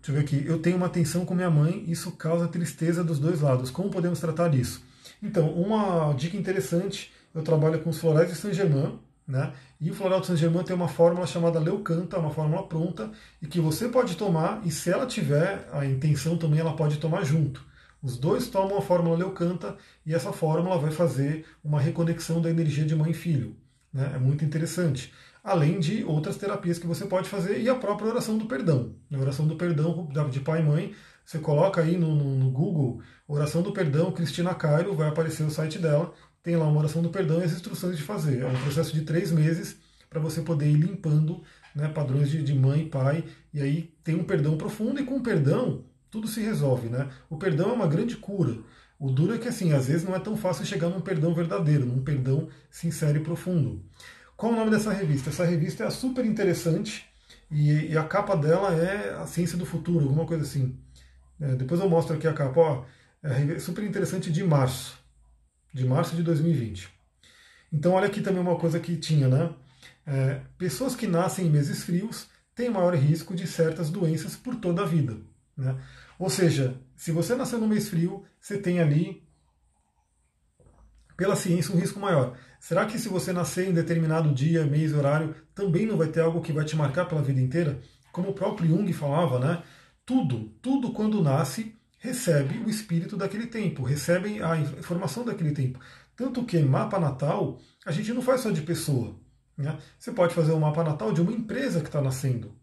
Deixa eu ver aqui. Eu tenho uma tensão com minha mãe, isso causa tristeza dos dois lados. Como podemos tratar disso? Então, uma dica interessante, eu trabalho com os florais de Saint Germain, né? E o floral de Saint Germain tem uma fórmula chamada Leucanta, uma fórmula pronta, e que você pode tomar, e se ela tiver a intenção também, ela pode tomar junto. Os dois tomam a fórmula Leucanta e essa fórmula vai fazer uma reconexão da energia de mãe e filho. Né? É muito interessante além de outras terapias que você pode fazer e a própria oração do perdão. A oração do perdão de pai e mãe, você coloca aí no, no, no Google oração do perdão Cristina Cairo, vai aparecer o site dela, tem lá uma oração do perdão e as instruções de fazer. É um processo de três meses para você poder ir limpando né, padrões de, de mãe e pai, e aí tem um perdão profundo, e com o perdão tudo se resolve. Né? O perdão é uma grande cura. O duro é que assim, às vezes não é tão fácil chegar num perdão verdadeiro, num perdão sincero e profundo. Qual o nome dessa revista? Essa revista é super interessante e, a capa dela é a ciência do futuro, alguma coisa assim. É, depois eu mostro aqui a capa. Ó, é super interessante de março, de março de 2020. Então olha aqui também uma coisa que tinha, né? É, pessoas que nascem em meses frios têm maior risco de certas doenças por toda a vida. Né? Ou seja, se você nasceu no mês frio, você tem ali pela ciência, um risco maior. Será que se você nascer em determinado dia, mês, horário, também não vai ter algo que vai te marcar pela vida inteira? Como o próprio Jung falava, né? Tudo, tudo quando nasce recebe o espírito daquele tempo, recebe a informação daquele tempo. Tanto que mapa natal a gente não faz só de pessoa. Né? Você pode fazer um mapa natal de uma empresa que está nascendo.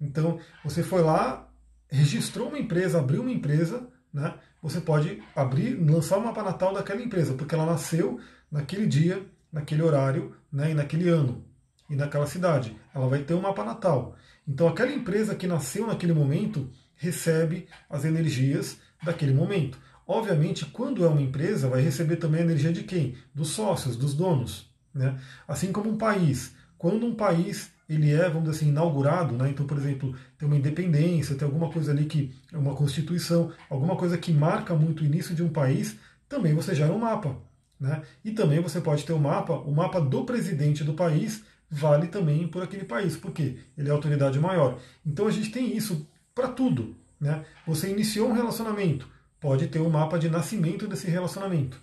Então, você foi lá, registrou uma empresa, abriu uma empresa, né? você pode abrir, lançar o mapa natal daquela empresa, porque ela nasceu naquele dia, naquele horário né? e naquele ano e naquela cidade. Ela vai ter um mapa natal. Então, aquela empresa que nasceu naquele momento recebe as energias daquele momento. Obviamente, quando é uma empresa, vai receber também a energia de quem? Dos sócios, dos donos. Né? Assim como um país. Quando um país ele é, vamos dizer assim, inaugurado, né? então, por exemplo, tem uma independência, tem alguma coisa ali que é uma constituição, alguma coisa que marca muito o início de um país, também você gera um mapa. Né? E também você pode ter o um mapa, o mapa do presidente do país vale também por aquele país, porque ele é autoridade maior. Então a gente tem isso para tudo. Né? Você iniciou um relacionamento, pode ter um mapa de nascimento desse relacionamento.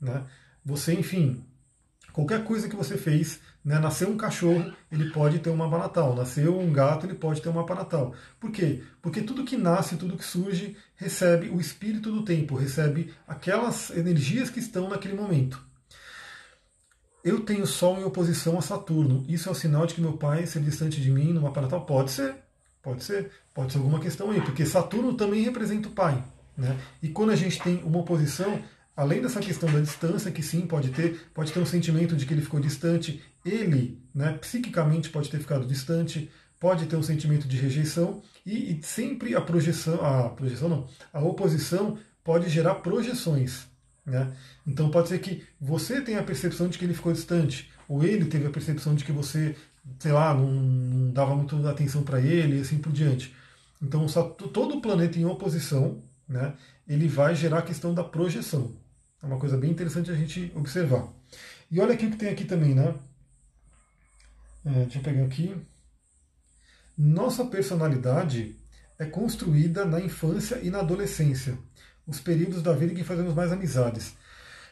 Né? Você, enfim, qualquer coisa que você fez, né, nasceu um cachorro, ele pode ter um mapa natal. Nasceu um gato, ele pode ter um mapa natal. Por quê? Porque tudo que nasce, tudo que surge, recebe o espírito do tempo, recebe aquelas energias que estão naquele momento. Eu tenho Sol em oposição a Saturno. Isso é um sinal de que meu pai ser distante de mim no mapa natal? Pode ser. Pode ser. Pode ser alguma questão aí, porque Saturno também representa o pai. Né? E quando a gente tem uma oposição, além dessa questão da distância, que sim pode ter, pode ter um sentimento de que ele ficou distante, ele, né, psiquicamente pode ter ficado distante, pode ter um sentimento de rejeição e, e sempre a projeção, a projeção não, a oposição pode gerar projeções. Né? Então pode ser que você tenha a percepção de que ele ficou distante, ou ele teve a percepção de que você, sei lá, não, não dava muito atenção para ele e assim por diante. Então todo o planeta em oposição né, ele vai gerar a questão da projeção. É uma coisa bem interessante a gente observar. E olha aqui o que tem aqui também, né? É, deixa eu pegar aqui. Nossa personalidade é construída na infância e na adolescência, os períodos da vida em que fazemos mais amizades.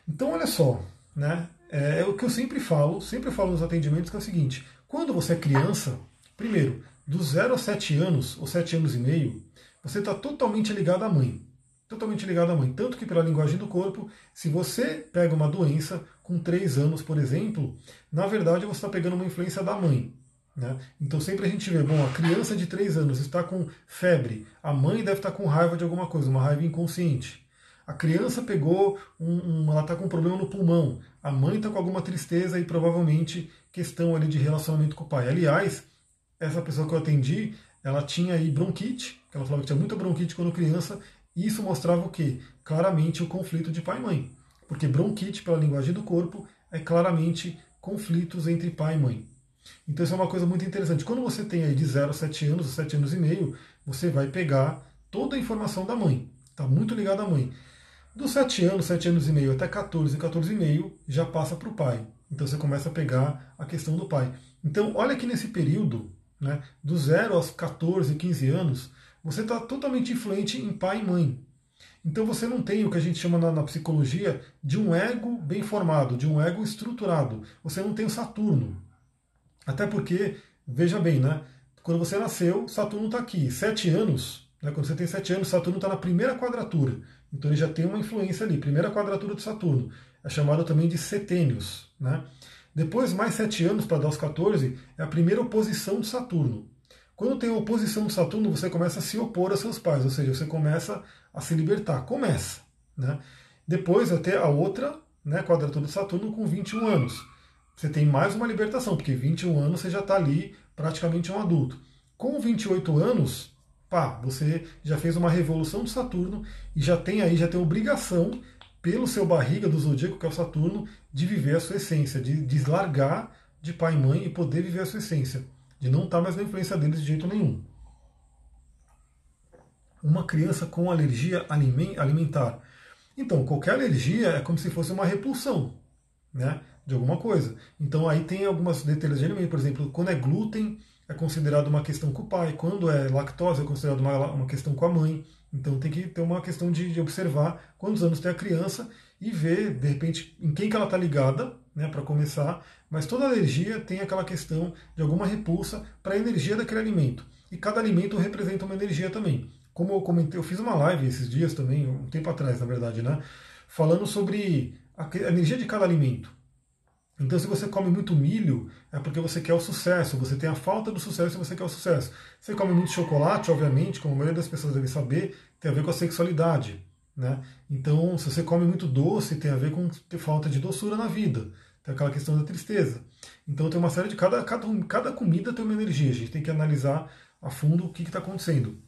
Então, olha só, né? É, é o que eu sempre falo, sempre falo nos atendimentos, que é o seguinte: quando você é criança, primeiro, dos 0 aos 7 anos, ou 7 anos e meio, você está totalmente ligado à mãe. Totalmente ligado à mãe. Tanto que pela linguagem do corpo, se você pega uma doença com 3 anos, por exemplo, na verdade você está pegando uma influência da mãe. Né? Então sempre a gente vê, bom, a criança de 3 anos está com febre, a mãe deve estar com raiva de alguma coisa, uma raiva inconsciente. A criança pegou um, um ela está com um problema no pulmão, a mãe está com alguma tristeza e provavelmente questão ali de relacionamento com o pai. Aliás, essa pessoa que eu atendi, ela tinha aí bronquite, ela falava que tinha muita bronquite quando criança, e isso mostrava o quê? Claramente o conflito de pai e mãe. Porque bronquite, pela linguagem do corpo, é claramente conflitos entre pai e mãe. Então isso é uma coisa muito interessante. Quando você tem aí de 0 a 7 anos, 7 anos e meio, você vai pegar toda a informação da mãe. Está muito ligado à mãe. Dos 7 anos, 7 anos e meio até 14, 14 e meio, já passa para o pai. Então você começa a pegar a questão do pai. Então olha que nesse período, né, do 0 aos 14, 15 anos, você está totalmente influente em pai e mãe. Então você não tem o que a gente chama na, na, psicologia de um ego bem formado, de um ego estruturado. Você não tem o Saturno. Até porque, veja bem, né? Quando você nasceu, Saturno está aqui. Sete anos, né, quando você tem sete anos, Saturno está na primeira quadratura. Então ele já tem uma influência ali. Primeira quadratura de Saturno. É chamado também de setênios. Né? Depois, mais sete anos para dar os 14, é a primeira oposição de Saturno. Quando tem oposição de Saturno, você começa a se opor a seus pais, ou seja, você começa a se libertar. Começa. Né? Depois até a outra né, quadratura de Saturno com 21 anos. Você tem mais uma libertação, porque 21 anos você já está ali praticamente um adulto. Com 28 anos, pá, você já fez uma revolução de Saturno e já tem aí, já tem obrigação pelo seu barriga do zodíaco, que é o Saturno, de viver a sua essência, de deslargar de pai e mãe e poder viver a sua essência de não estar mais na influência deles de jeito nenhum. Uma criança com alergia alimentar. Então, qualquer alergia é como se fosse uma repulsão né, de alguma coisa. Então, aí tem algumas detalhes de alimento, por exemplo, quando é glúten, é considerado uma questão com o pai, quando é lactose, é considerado uma, uma questão com a mãe. Então tem que ter uma questão de, de observar quantos anos tem a criança e ver, de repente, em quem que ela está ligada, né, para começar. Mas toda alergia tem aquela questão de alguma repulsa para a energia daquele alimento. E cada alimento representa uma energia também. Como eu comentei, eu fiz uma live esses dias também, um tempo atrás, na verdade, né? Falando sobre a energia de cada alimento. Então, se você come muito milho, é porque você quer o sucesso, você tem a falta do sucesso e você quer o sucesso. Você come muito chocolate, obviamente, como a maioria das pessoas deve saber, tem a ver com a sexualidade. Né? Então, se você come muito doce, tem a ver com ter falta de doçura na vida. Tem aquela questão da tristeza. Então, tem uma série de. Cada, cada, cada comida tem uma energia. A gente tem que analisar a fundo o que está acontecendo.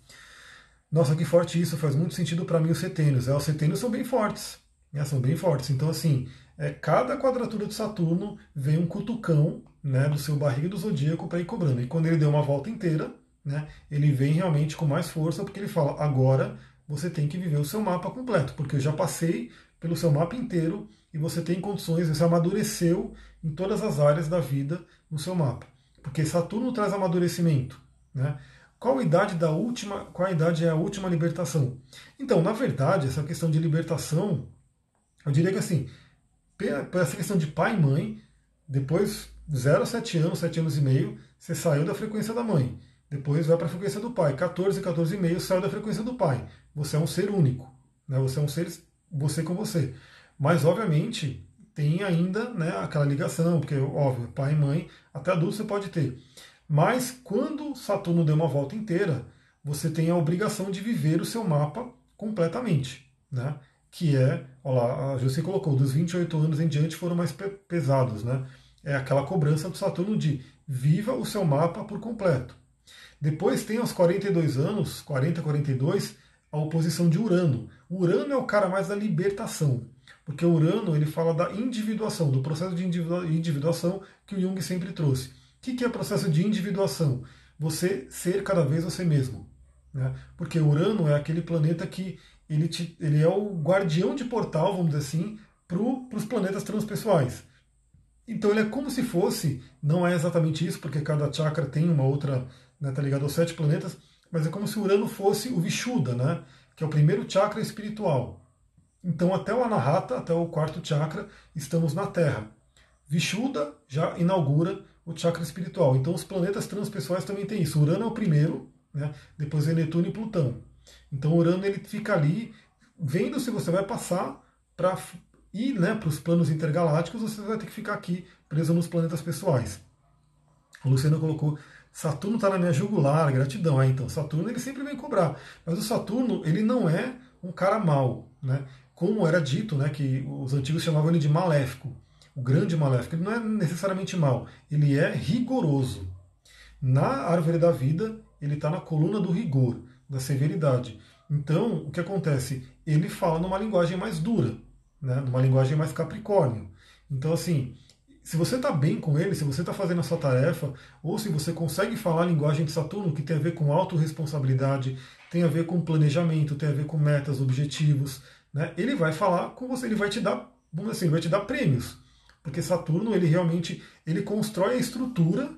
Nossa, que forte isso, faz muito sentido para mim os setênios. É, os setênios são bem fortes. Né? São bem fortes. Então, assim, é, cada quadratura de Saturno vem um cutucão né, do seu barriga do zodíaco para ir cobrando. E quando ele deu uma volta inteira, né, ele vem realmente com mais força, porque ele fala: agora você tem que viver o seu mapa completo, porque eu já passei pelo seu mapa inteiro e você tem condições, você amadureceu em todas as áreas da vida no seu mapa. Porque Saturno traz amadurecimento. Né? Qual a idade da última, qual a idade é a última libertação? Então, na verdade, essa questão de libertação, eu diria que assim, por essa questão de pai e mãe, depois 0 a 7 anos, 7 anos e meio, você saiu da frequência da mãe. Depois vai para a frequência do pai. 14, 14 e meio, saiu da frequência do pai. Você é um ser único. Né? Você é um ser, você com você. Mas, obviamente, tem ainda né, aquela ligação, porque, óbvio, pai e mãe, até adulto você pode ter. Mas, quando Saturno deu uma volta inteira, você tem a obrigação de viver o seu mapa completamente. Né? que é, olha lá, a Jussi colocou, dos 28 anos em diante foram mais pesados, né? É aquela cobrança do Saturno de viva o seu mapa por completo. Depois tem aos 42 anos, 40, 42, a oposição de Urano. Urano é o cara mais da libertação, porque Urano ele fala da individuação, do processo de individuação que o Jung sempre trouxe. O que é processo de individuação? Você ser cada vez você mesmo. Né? Porque Urano é aquele planeta que ele, te, ele é o guardião de portal, vamos dizer assim, para os planetas transpessoais. Então ele é como se fosse, não é exatamente isso, porque cada chakra tem uma outra, né, tá ligado aos sete planetas, mas é como se Urano fosse o Vishuddha, né, que é o primeiro chakra espiritual. Então até o Anahata, até o quarto chakra, estamos na Terra. Vishuddha já inaugura o chakra espiritual. Então os planetas transpessoais também têm isso. Urano é o primeiro, né, depois é Netuno e Plutão. Então Urano ele fica ali vendo se você vai passar para ir né, para os planos intergalácticos, você vai ter que ficar aqui preso nos planetas pessoais. O Luciano colocou Saturno está na minha jugular, gratidão. Ah, então, Saturno ele sempre vem cobrar. Mas o Saturno ele não é um cara mau. Né? Como era dito, né, que os antigos chamavam ele de maléfico. O grande maléfico. Ele não é necessariamente mau, ele é rigoroso. Na árvore da vida, ele está na coluna do rigor da severidade. Então, o que acontece? Ele fala numa linguagem mais dura, né? numa linguagem mais capricórnio. Então, assim, se você está bem com ele, se você está fazendo a sua tarefa, ou se você consegue falar a linguagem de Saturno, que tem a ver com autorresponsabilidade, tem a ver com planejamento, tem a ver com metas, objetivos, né? ele vai falar com você, ele vai te dar, vamos assim, vai te dar prêmios. Porque Saturno, ele realmente ele constrói a estrutura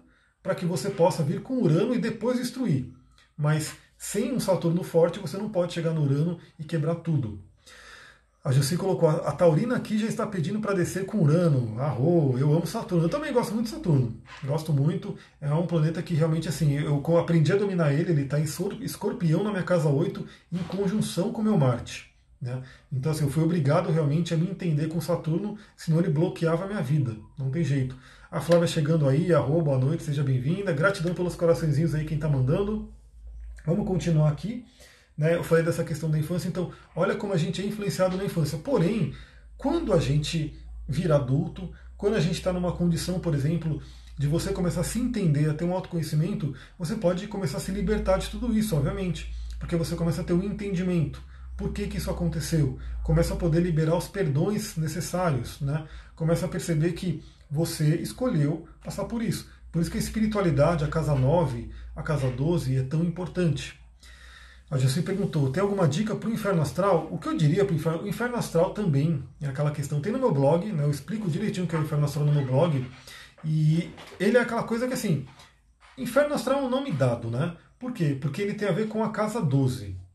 para que você possa vir com Urano e depois destruir. Mas sem um Saturno forte, você não pode chegar no Urano e quebrar tudo. A Jussi colocou, a Taurina aqui já está pedindo para descer com Urano. Arro, eu amo Saturno. Eu também gosto muito de Saturno. Gosto muito. É um planeta que realmente, assim, eu aprendi a dominar ele. Ele está em escorpião na minha casa 8, em conjunção com o meu Marte. Né? Então, assim, eu fui obrigado realmente a me entender com Saturno, senão ele bloqueava a minha vida. Não tem jeito. A Flávia chegando aí, arro, boa noite, seja bem-vinda. Gratidão pelos coraçõezinhos aí, quem está mandando. Vamos continuar aqui. Né? Eu falei dessa questão da infância, então olha como a gente é influenciado na infância. Porém, quando a gente vira adulto, quando a gente está numa condição, por exemplo, de você começar a se entender, a ter um autoconhecimento, você pode começar a se libertar de tudo isso, obviamente. Porque você começa a ter um entendimento. Por que, que isso aconteceu? Começa a poder liberar os perdões necessários, né? Começa a perceber que você escolheu passar por isso. Por isso que a espiritualidade, a casa 9, a casa 12 é tão importante. A Jessie perguntou: tem alguma dica para o inferno astral? O que eu diria para o inferno? O inferno astral também é aquela questão. Tem no meu blog, né, eu explico direitinho o que é o inferno astral no meu blog. E ele é aquela coisa que assim: inferno astral é um nome dado, né? Por quê? Porque ele tem a ver com a casa 12.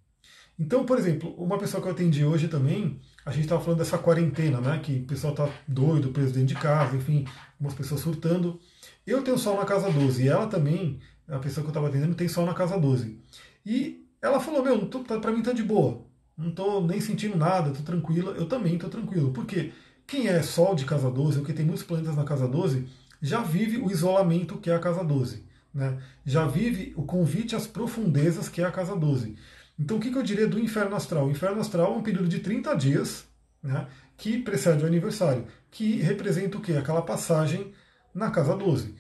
Então, por exemplo, uma pessoa que eu atendi hoje também, a gente estava falando dessa quarentena, né? Que o pessoal tá doido, preso dentro de casa, enfim, algumas pessoas surtando. Eu tenho sol na casa 12 e ela também, a pessoa que eu estava atendendo, tem sol na casa 12. E ela falou: Meu, tá, para mim tá de boa, não estou nem sentindo nada, estou tranquila. Eu também estou tranquilo. Porque quem é sol de casa 12, ou que tem muitos planetas na casa 12, já vive o isolamento que é a casa 12. Né? Já vive o convite às profundezas que é a casa 12. Então, o que, eu diria do inferno astral? O inferno astral é um período de 30 dias né, que precede o aniversário, que representa o quê? Aquela passagem na casa 12.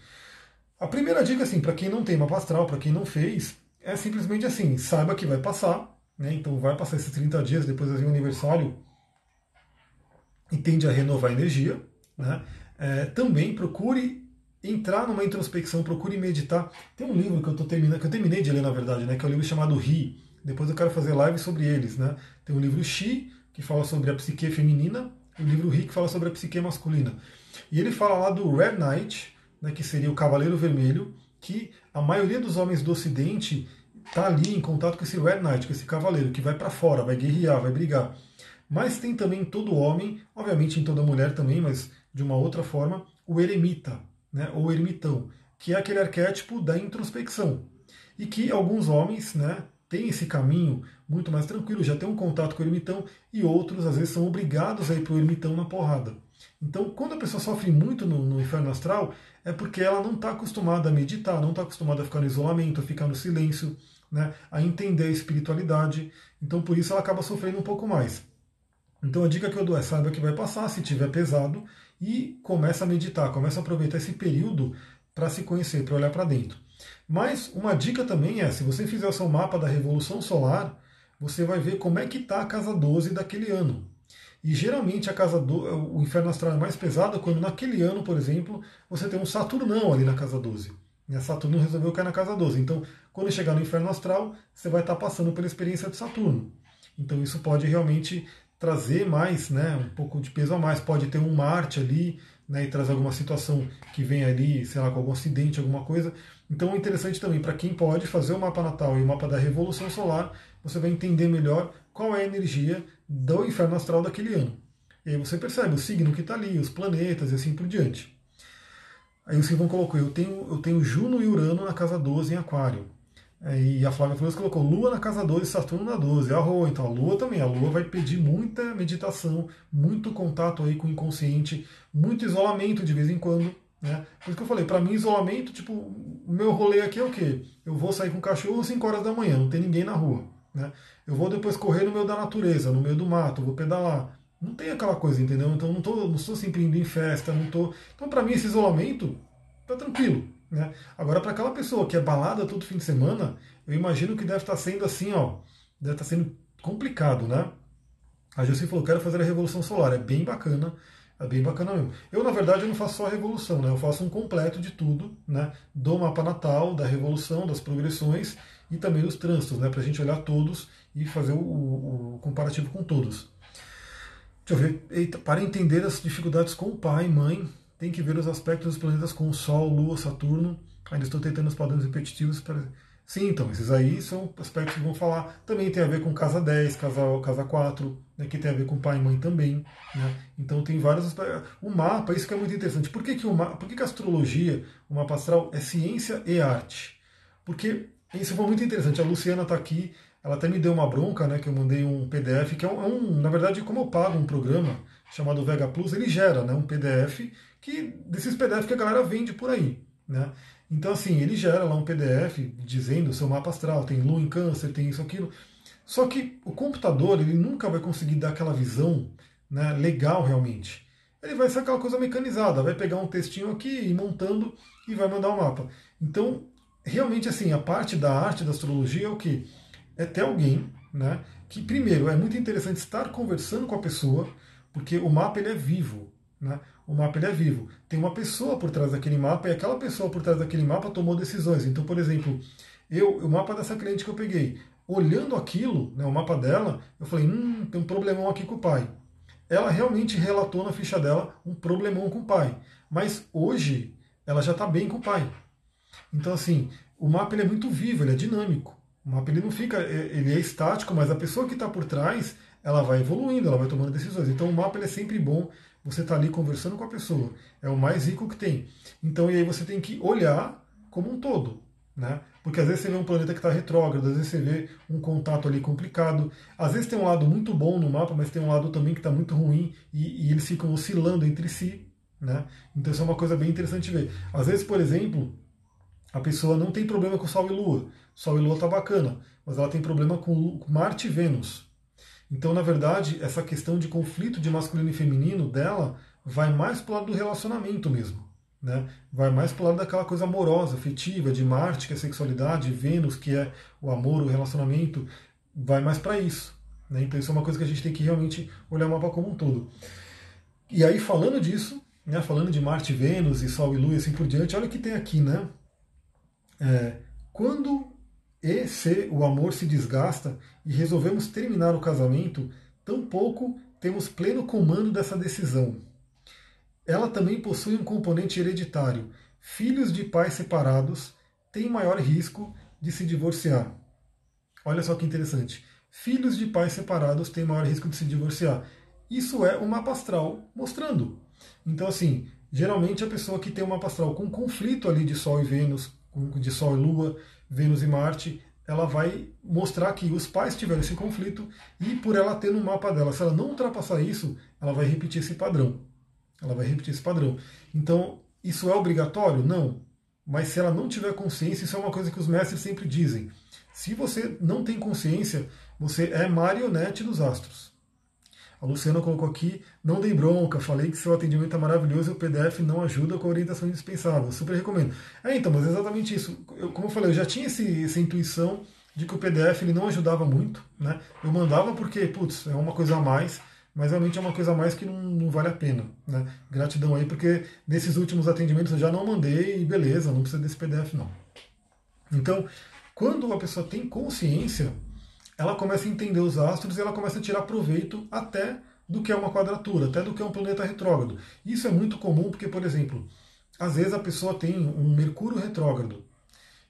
A primeira dica, assim, para quem não tem mapa astral, para quem não fez, é simplesmente assim: saiba que vai passar, né, então vai passar esses 30 dias, depois vai vir o aniversário e tende a renovar a energia. Né? É, também procure entrar numa introspecção, procure meditar. Tem um livro que eu tô terminando, que eu terminei de ler, na verdade, né, que é um livro chamado Ri depois eu quero fazer live sobre eles. Né? Tem o livro Xi, que fala sobre a psique feminina, e o livro Ri, que fala sobre a psique masculina. E ele fala lá do Red Knight, né, que seria o Cavaleiro Vermelho, que a maioria dos homens do Ocidente está ali em contato com esse Red Knight, com esse cavaleiro, que vai para fora, vai guerrear, vai brigar. Mas tem também todo homem, obviamente em toda mulher também, mas de uma outra forma, o eremita, né, ou ermitão, que é aquele arquétipo da introspecção. E que alguns homens, né, tem esse caminho muito mais tranquilo, já tem um contato com o ermitão, e outros às vezes são obrigados a ir para o ermitão na porrada. Então, quando a pessoa sofre muito no, no inferno astral, é porque ela não está acostumada a meditar, não está acostumada a ficar no isolamento, a ficar no silêncio, né, a entender a espiritualidade. Então, por isso ela acaba sofrendo um pouco mais. Então, a dica que eu dou é saiba que vai passar, se tiver pesado, e começa a meditar, começa a aproveitar esse período para se conhecer, para olhar para dentro. Mas uma dica também é, se você fizer o seu mapa da revolução solar, você vai ver como é que está a casa 12 daquele ano. E geralmente a casa do, o inferno astral é mais pesado quando naquele ano, por exemplo, você tem um Saturnão ali na casa 12. E a Saturno resolveu cair na casa 12. Então, quando chegar no inferno astral, você vai estar passando pela experiência de Saturno. Então isso pode realmente trazer mais, né, um pouco de peso a mais. Pode ter um Marte ali, né, e trazer alguma situação que vem ali, sei lá, com algum acidente, alguma coisa. Então é interessante também para quem pode fazer o mapa natal e o mapa da revolução solar, você vai entender melhor qual é a energia do inferno astral daquele ano. E aí você percebe o signo que está ali, os planetas e assim por diante. Aí o Silvão colocou, eu tenho, eu tenho Juno e Urano na casa 12 em Aquário. E a Flávia Flores colocou Lua na casa 12 e Saturno na 12. Arro, então a Lua também. A Lua vai pedir muita meditação, muito contato aí com o inconsciente, muito isolamento de vez em quando. Né? Por isso que eu falei, para mim isolamento, tipo, o meu rolê aqui é o quê? Eu vou sair com o cachorro às 5 horas da manhã, não tem ninguém na rua. Né? Eu vou depois correr no meio da natureza, no meio do mato, vou pedalar. Não tem aquela coisa, entendeu? Então não, tô, não estou sempre indo em festa, não tô. Então para mim esse isolamento tá tranquilo. Né? Agora, para aquela pessoa que é balada todo fim de semana, eu imagino que deve estar tá sendo assim, ó, deve estar tá sendo complicado, né? A Jussi falou, quero fazer a Revolução Solar, é bem bacana, é bem bacana mesmo. Eu, na verdade, eu não faço só a Revolução, né? Eu faço um completo de tudo, né? Do mapa natal, da Revolução, das progressões e também dos trânsitos, né? Para a gente olhar todos e fazer o, o, o comparativo com todos. Deixa eu ver. Eita, para entender as dificuldades com o pai, mãe, tem que ver os aspectos dos planetas com Sol, Lua, Saturno. Ainda estou tentando os padrões repetitivos para. Sim, então, esses aí são aspectos que vão falar. Também tem a ver com casa 10, casa, casa 4, né, que tem a ver com pai e mãe também. Né? Então tem vários aspectos. O mapa, isso que é muito interessante. Por que, que, o mapa, por que, que a astrologia, o mapa astral, é ciência e arte? Porque isso foi muito interessante. A Luciana está aqui, ela até me deu uma bronca, né? Que eu mandei um PDF, que é um, é um na verdade, como eu pago um programa chamado Vega Plus, ele gera né, um PDF que desses PDF que a galera vende por aí. Né? Então, assim, ele gera lá um PDF dizendo o seu mapa astral, tem lua em câncer, tem isso, aquilo. Só que o computador, ele nunca vai conseguir dar aquela visão né, legal realmente. Ele vai ser aquela coisa mecanizada, vai pegar um textinho aqui e montando e vai mandar o um mapa. Então, realmente, assim, a parte da arte da astrologia é o que? É ter alguém, né? Que, primeiro, é muito interessante estar conversando com a pessoa, porque o mapa ele é vivo. Né? O mapa é vivo. Tem uma pessoa por trás daquele mapa e aquela pessoa por trás daquele mapa tomou decisões. Então, por exemplo, eu, o mapa dessa cliente que eu peguei, olhando aquilo, né, o mapa dela, eu falei, hum, tem um problemão aqui com o pai. Ela realmente relatou na ficha dela um problemão com o pai. Mas hoje ela já está bem com o pai. Então, assim, o mapa ele é muito vivo, ele é dinâmico. O mapa ele não fica, é, ele é estático, mas a pessoa que está por trás, ela vai evoluindo, ela vai tomando decisões. Então o mapa ele é sempre bom, você está ali conversando com a pessoa, é o mais rico que tem. Então e aí você tem que olhar como um todo, né? Porque às vezes você vê um planeta que está retrógrado, às vezes você vê um contato ali complicado, às vezes tem um lado muito bom no mapa, mas tem um lado também que está muito ruim e, e, eles ficam oscilando entre si, né? Então isso é uma coisa bem interessante ver. Às vezes, por exemplo, a pessoa não tem problema com Sol e Lua, Sol e Lua está bacana, mas ela tem problema com Marte e Vênus. Então, na verdade, essa questão de conflito de masculino e feminino dela vai mais para o lado do relacionamento mesmo. Né? Vai mais para o lado daquela coisa amorosa, afetiva, de Marte, que é sexualidade, Vênus, que é o amor, o relacionamento, vai mais para isso. Né? Então isso é uma coisa que a gente tem que realmente olhar o mapa como um todo. E aí, falando disso, né, falando de Marte, Vênus e Sol e Lua e assim por diante, olha o que tem aqui, né? É, quando e se o amor se desgasta e resolvemos terminar o casamento, tampouco temos pleno comando dessa decisão. Ela também possui um componente hereditário. Filhos de pais separados têm maior risco de se divorciar. Olha só que interessante. Filhos de pais separados têm maior risco de se divorciar. Isso é o mapa astral mostrando. Então, assim, geralmente a pessoa que tem uma mapa astral com conflito ali de Sol e Vênus, de Sol e Lua, Vênus e Marte, ela vai mostrar que os pais tiveram esse conflito e por ela ter no mapa dela, se ela não ultrapassar isso, ela vai repetir esse padrão. Ela vai repetir esse padrão. Então, isso é obrigatório? Não. Mas se ela não tiver consciência, isso é uma coisa que os mestres sempre dizem. Se você não tem consciência, você é marionete dos astros. A Luciana colocou aqui, não dei bronca, falei que seu atendimento é maravilhoso e o PDF não ajuda com a orientação indispensável. Super recomendo. É, então, mas é exatamente isso. Eu, como eu falei, eu já tinha esse, essa intuição de que o PDF ele não ajudava muito. Né? Eu mandava porque, putz, é uma coisa a mais, mas realmente é uma coisa a mais que não, não vale a pena. Né? Gratidão aí, porque nesses últimos atendimentos eu já não mandei e beleza, não precisa desse PDF não. Então, quando a pessoa tem consciência, ela começa a entender os astros e ela começa a tirar proveito até do que é uma quadratura, até do que é um planeta retrógrado. Isso é muito comum porque, por exemplo, às vezes a pessoa tem um Mercúrio retrógrado.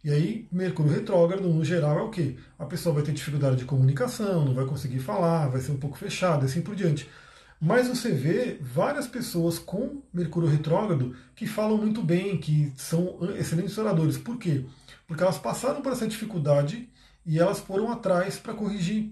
E aí, Mercúrio retrógrado, no geral, é o quê? A pessoa vai ter dificuldade de comunicação, não vai conseguir falar, vai ser um pouco fechada, assim por diante. Mas você vê várias pessoas com Mercúrio retrógrado que falam muito bem, que são excelentes oradores. Por quê? Porque elas passaram por essa dificuldade e elas foram atrás para corrigir.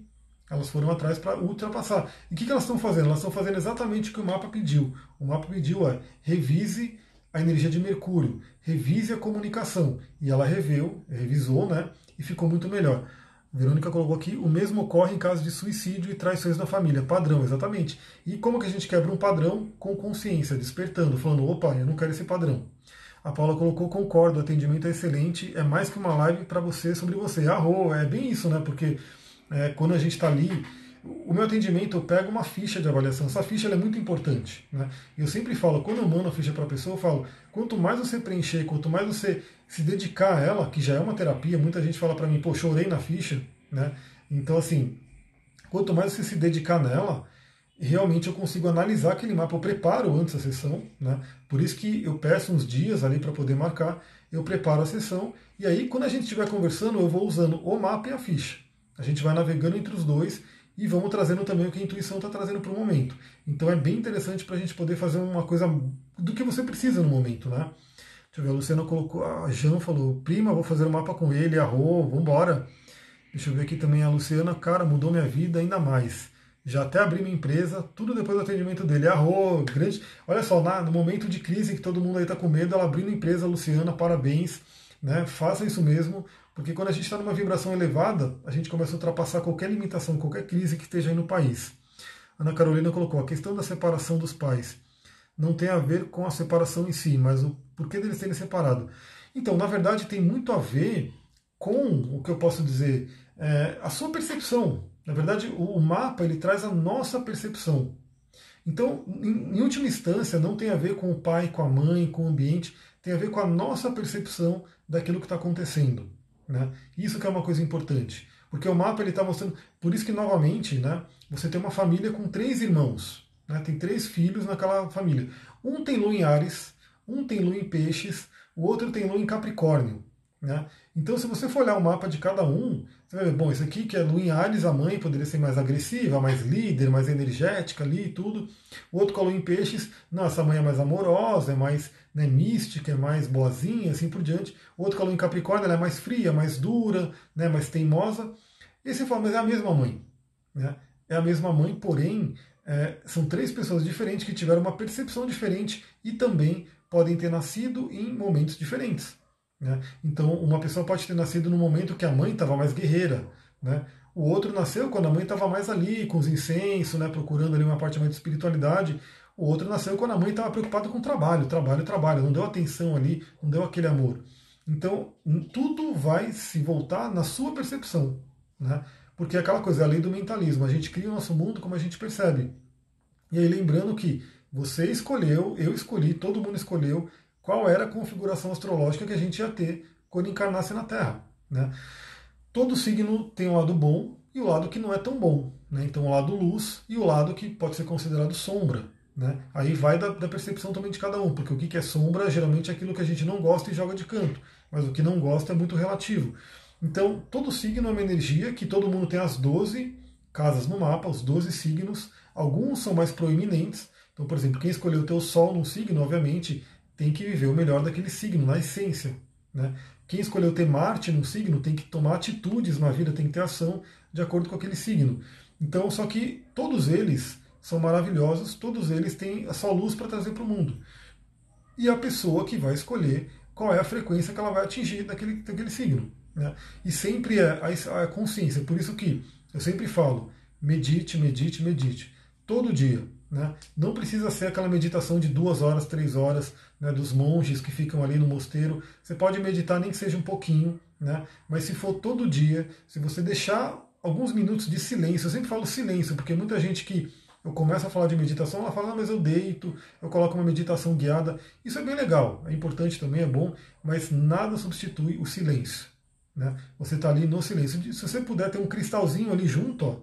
Elas foram atrás para ultrapassar. E o que, que elas estão fazendo? Elas estão fazendo exatamente o que o mapa pediu. O mapa pediu é revise a energia de Mercúrio, revise a comunicação. E ela reveu, revisou, né? E ficou muito melhor. Verônica colocou aqui, o mesmo ocorre em caso de suicídio e traições da família. Padrão, exatamente. E como que a gente quebra um padrão? Com consciência, despertando, falando, opa, eu não quero esse padrão. A Paula colocou, concordo, o atendimento é excelente, é mais que uma live para você sobre você. Arro, é bem isso, né? Porque é, quando a gente está ali, o meu atendimento eu pego uma ficha de avaliação. Essa ficha é muito importante. Né? Eu sempre falo, quando eu mando a ficha para a pessoa, eu falo, quanto mais você preencher, quanto mais você se dedicar a ela, que já é uma terapia, muita gente fala para mim, pô, chorei na ficha, né? Então, assim, quanto mais você se dedicar nela, realmente eu consigo analisar aquele mapa. Eu preparo antes a sessão, né? Por isso que eu peço uns dias ali para poder marcar, eu preparo a sessão, e aí quando a gente estiver conversando, eu vou usando o mapa e a ficha. A gente vai navegando entre os dois e vamos trazendo também o que a intuição está trazendo para o momento. Então é bem interessante para a gente poder fazer uma coisa do que você precisa no momento, né? Deixa eu ver, a Luciana colocou, a Jean falou, prima, vou fazer o um mapa com ele, arro, vambora. Deixa eu ver aqui também a Luciana, cara, mudou minha vida ainda mais. Já até abri minha empresa, tudo depois do atendimento dele. Arro, grande. Olha só, na, no momento de crise que todo mundo aí está com medo, ela abrindo empresa, Luciana, parabéns. Né? Faça isso mesmo, porque quando a gente está numa vibração elevada, a gente começa a ultrapassar qualquer limitação, qualquer crise que esteja aí no país. Ana Carolina colocou: a questão da separação dos pais não tem a ver com a separação em si, mas o porquê deles terem separado. Então, na verdade, tem muito a ver com o que eu posso dizer, é, a sua percepção. Na verdade, o, mapa ele traz a nossa percepção. Então, em, última instância, não tem a ver com o pai, com a mãe, com o ambiente, tem a ver com a nossa percepção daquilo que está acontecendo. Né? Isso que é uma coisa importante. Porque o mapa ele está mostrando. Por isso que, novamente, né, você tem uma família com três irmãos. Né, tem três filhos naquela família. Um tem lua em Ares, um tem lua em Peixes, o outro tem lua em Capricórnio. Né? Então, se você for olhar o mapa de cada um, você vai ver, bom, esse aqui que é Lu em Ares, a mãe poderia ser mais agressiva, mais líder, mais energética ali e tudo. O outro com a Lu em Peixes, não, essa mãe é mais amorosa, é mais né, mística, é mais boazinha, assim por diante. O outro com a Lu em Capricórnio, ela é mais fria, mais dura, né, mais teimosa. E você fala, mas é a mesma mãe. Né? É a mesma mãe, porém, é, são três pessoas diferentes que tiveram uma percepção diferente e também podem ter nascido em momentos diferentes. Né? Então, uma pessoa pode ter nascido no momento que a mãe estava mais guerreira. Né? O outro nasceu quando a mãe estava mais ali, com os incensos, né, procurando ali uma parte mais de espiritualidade. O outro nasceu quando a mãe estava preocupada com o trabalho, trabalho, trabalho. Não deu atenção ali, não deu aquele amor. Então, tudo vai se voltar na sua percepção. Né? Porque é aquela coisa, é a lei do mentalismo. A gente cria o nosso mundo como a gente percebe. E aí, lembrando que você escolheu, eu escolhi, todo mundo escolheu qual era a configuração astrológica que a gente ia ter quando encarnasse na Terra. Né? Todo signo tem um lado bom e o lado que não é tão bom. Né? Então, o lado luz e o lado que pode ser considerado sombra. Né? Aí vai da, da, percepção também de cada um, porque o que é sombra geralmente é aquilo que a gente não gosta e joga de canto, mas o que não gosta é muito relativo. Então, todo signo é uma energia que todo mundo tem as 12 casas no mapa, os 12 signos. Alguns são mais proeminentes. Então, por exemplo, quem escolheu o Sol num signo, obviamente, tem que viver o melhor daquele signo, na essência. Né? Quem escolheu ter Marte no signo tem que tomar atitudes na vida, tem que ter ação de acordo com aquele signo. Então, só que todos eles são maravilhosos, todos eles têm a sua luz para trazer para o mundo. E a pessoa que vai escolher qual é a frequência que ela vai atingir daquele, daquele signo. Né? E sempre é a, a consciência. Por isso que eu sempre falo, medite, medite, medite. Todo dia. Né? Não precisa ser aquela meditação de duas horas, três horas, né, dos monges que ficam ali no mosteiro. Você pode meditar nem que seja um pouquinho, né? mas se for todo dia, se você deixar alguns minutos de silêncio, eu sempre falo silêncio, porque muita gente que eu começo a falar de meditação, ela fala, ah, mas eu deito, eu coloco uma meditação guiada. Isso é bem legal, é importante também, é bom, mas nada substitui o silêncio. Né? Você está ali no silêncio. Se você puder ter um cristalzinho ali junto, ó,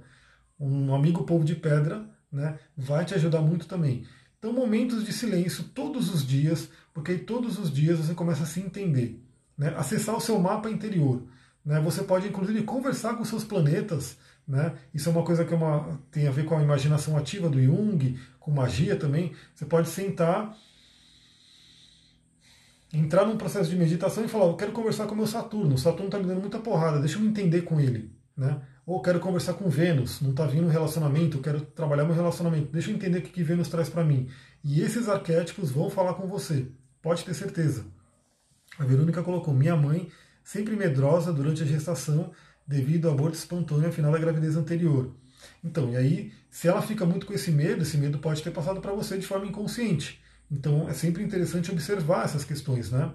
um amigo povo de pedra, né, vai te ajudar muito também. Então, momentos de silêncio todos os dias, porque aí todos os dias você começa a se entender. Né, acessar o seu mapa interior. Né, você pode, inclusive, conversar com seus planetas. Né, isso é uma coisa que é uma, tem a ver com a imaginação ativa do Jung, com magia também. Você pode sentar, entrar num processo de meditação e falar: Eu quero conversar com o meu Saturno. O Saturno está me dando muita porrada, deixa eu me entender com ele. Né? Ou quero conversar com Vênus, não está vindo um relacionamento, quero trabalhar meu relacionamento, deixa eu entender o que, que Vênus traz para mim. E esses arquétipos vão falar com você, pode ter certeza. A Verônica colocou: minha mãe sempre medrosa durante a gestação devido ao aborto espontâneo ao final da gravidez anterior. Então, e aí, se ela fica muito com esse medo, esse medo pode ter passado para você de forma inconsciente. Então, é sempre interessante observar essas questões, né?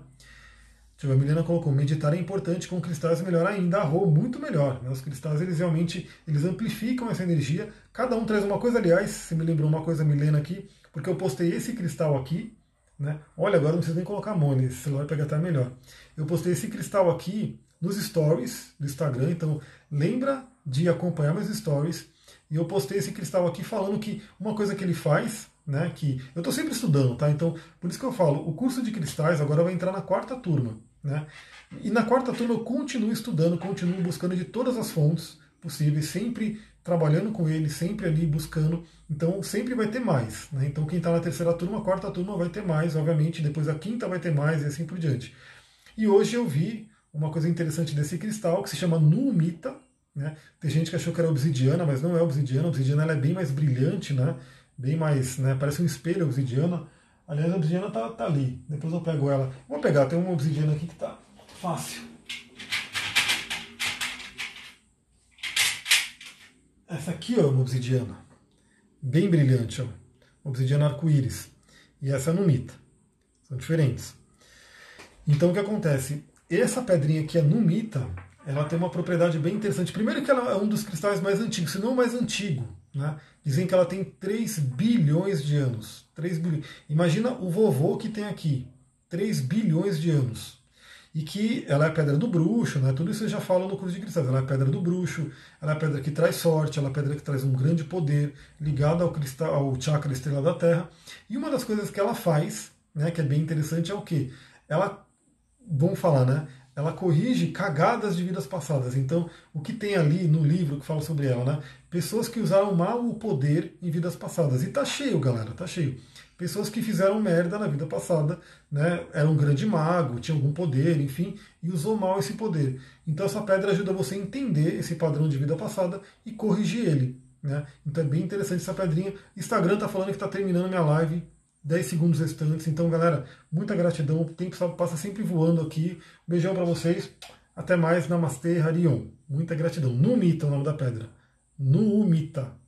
A Milena colocou, meditar é importante, com cristais melhor ainda, arro, muito melhor. Né? Os cristais, eles realmente, eles amplificam essa energia, cada um traz uma coisa, aliás, você me lembrou uma coisa, Milena, aqui, porque eu postei esse cristal aqui, né? olha, agora não precisa nem colocar a mão, esse celular pega até melhor. Eu postei esse cristal aqui nos stories do Instagram, então lembra de acompanhar meus stories, e eu postei esse cristal aqui falando que uma coisa que ele faz, né, que eu estou sempre estudando, tá? Então, por isso que eu falo, o curso de cristais agora vai entrar na quarta turma. Né? E na quarta turma eu continuo estudando, continuo buscando de todas as fontes possíveis, sempre trabalhando com ele, sempre ali buscando. Então sempre vai ter mais. Né? Então quem está na terceira turma, quarta turma vai ter mais, obviamente, depois a quinta vai ter mais e assim por diante. E hoje eu vi uma coisa interessante desse cristal que se chama Numita. Né? Tem gente que achou que era obsidiana, mas não é obsidiana. A obsidiana ela é bem mais brilhante, né? Bem mais, né? parece um espelho obsidiana. Aliás, a obsidiana tá, tá ali. Depois eu pego ela. Vou pegar, tem uma obsidiana aqui que tá fácil. Essa aqui ó, é uma obsidiana. Bem brilhante, ó. Obsidiana arco-íris. E essa é numita. São diferentes. Então o que acontece? Essa pedrinha aqui, a numita, ela tem uma propriedade bem interessante. Primeiro que ela é um dos cristais mais antigos, se não o mais antigo. Né? Dizem que ela tem 3 bilhões de anos. 3 bilhões. Imagina o vovô que tem aqui, 3 bilhões de anos. E que ela é a pedra do bruxo, né? tudo isso eu já falo no curso de cristais. Ela é a pedra do bruxo, ela é a pedra que traz sorte, ela é a pedra que traz um grande poder ligada ao, cristal, ao chakra estrela da Terra. E uma das coisas que ela faz, né, que é bem interessante, é o que? Ela, vamos falar, né? ela corrige cagadas de vidas passadas. Então, o que tem ali no livro que fala sobre ela, né? Pessoas que usaram mal o poder em vidas passadas. E tá cheio, galera, tá cheio. Pessoas que fizeram merda na vida passada, né? Era um grande mago, tinha algum poder, enfim, e usou mal esse poder. Então essa pedra ajuda você a entender esse padrão de vida passada e corrigir ele. Né? Então é bem interessante essa pedrinha. Instagram tá falando que está terminando minha live 10 segundos restantes. Então, galera, muita gratidão. O tempo passa sempre voando aqui. beijão para vocês. Até mais. Namastê, Harion. Muita gratidão. Numita, o nome da pedra. Numita.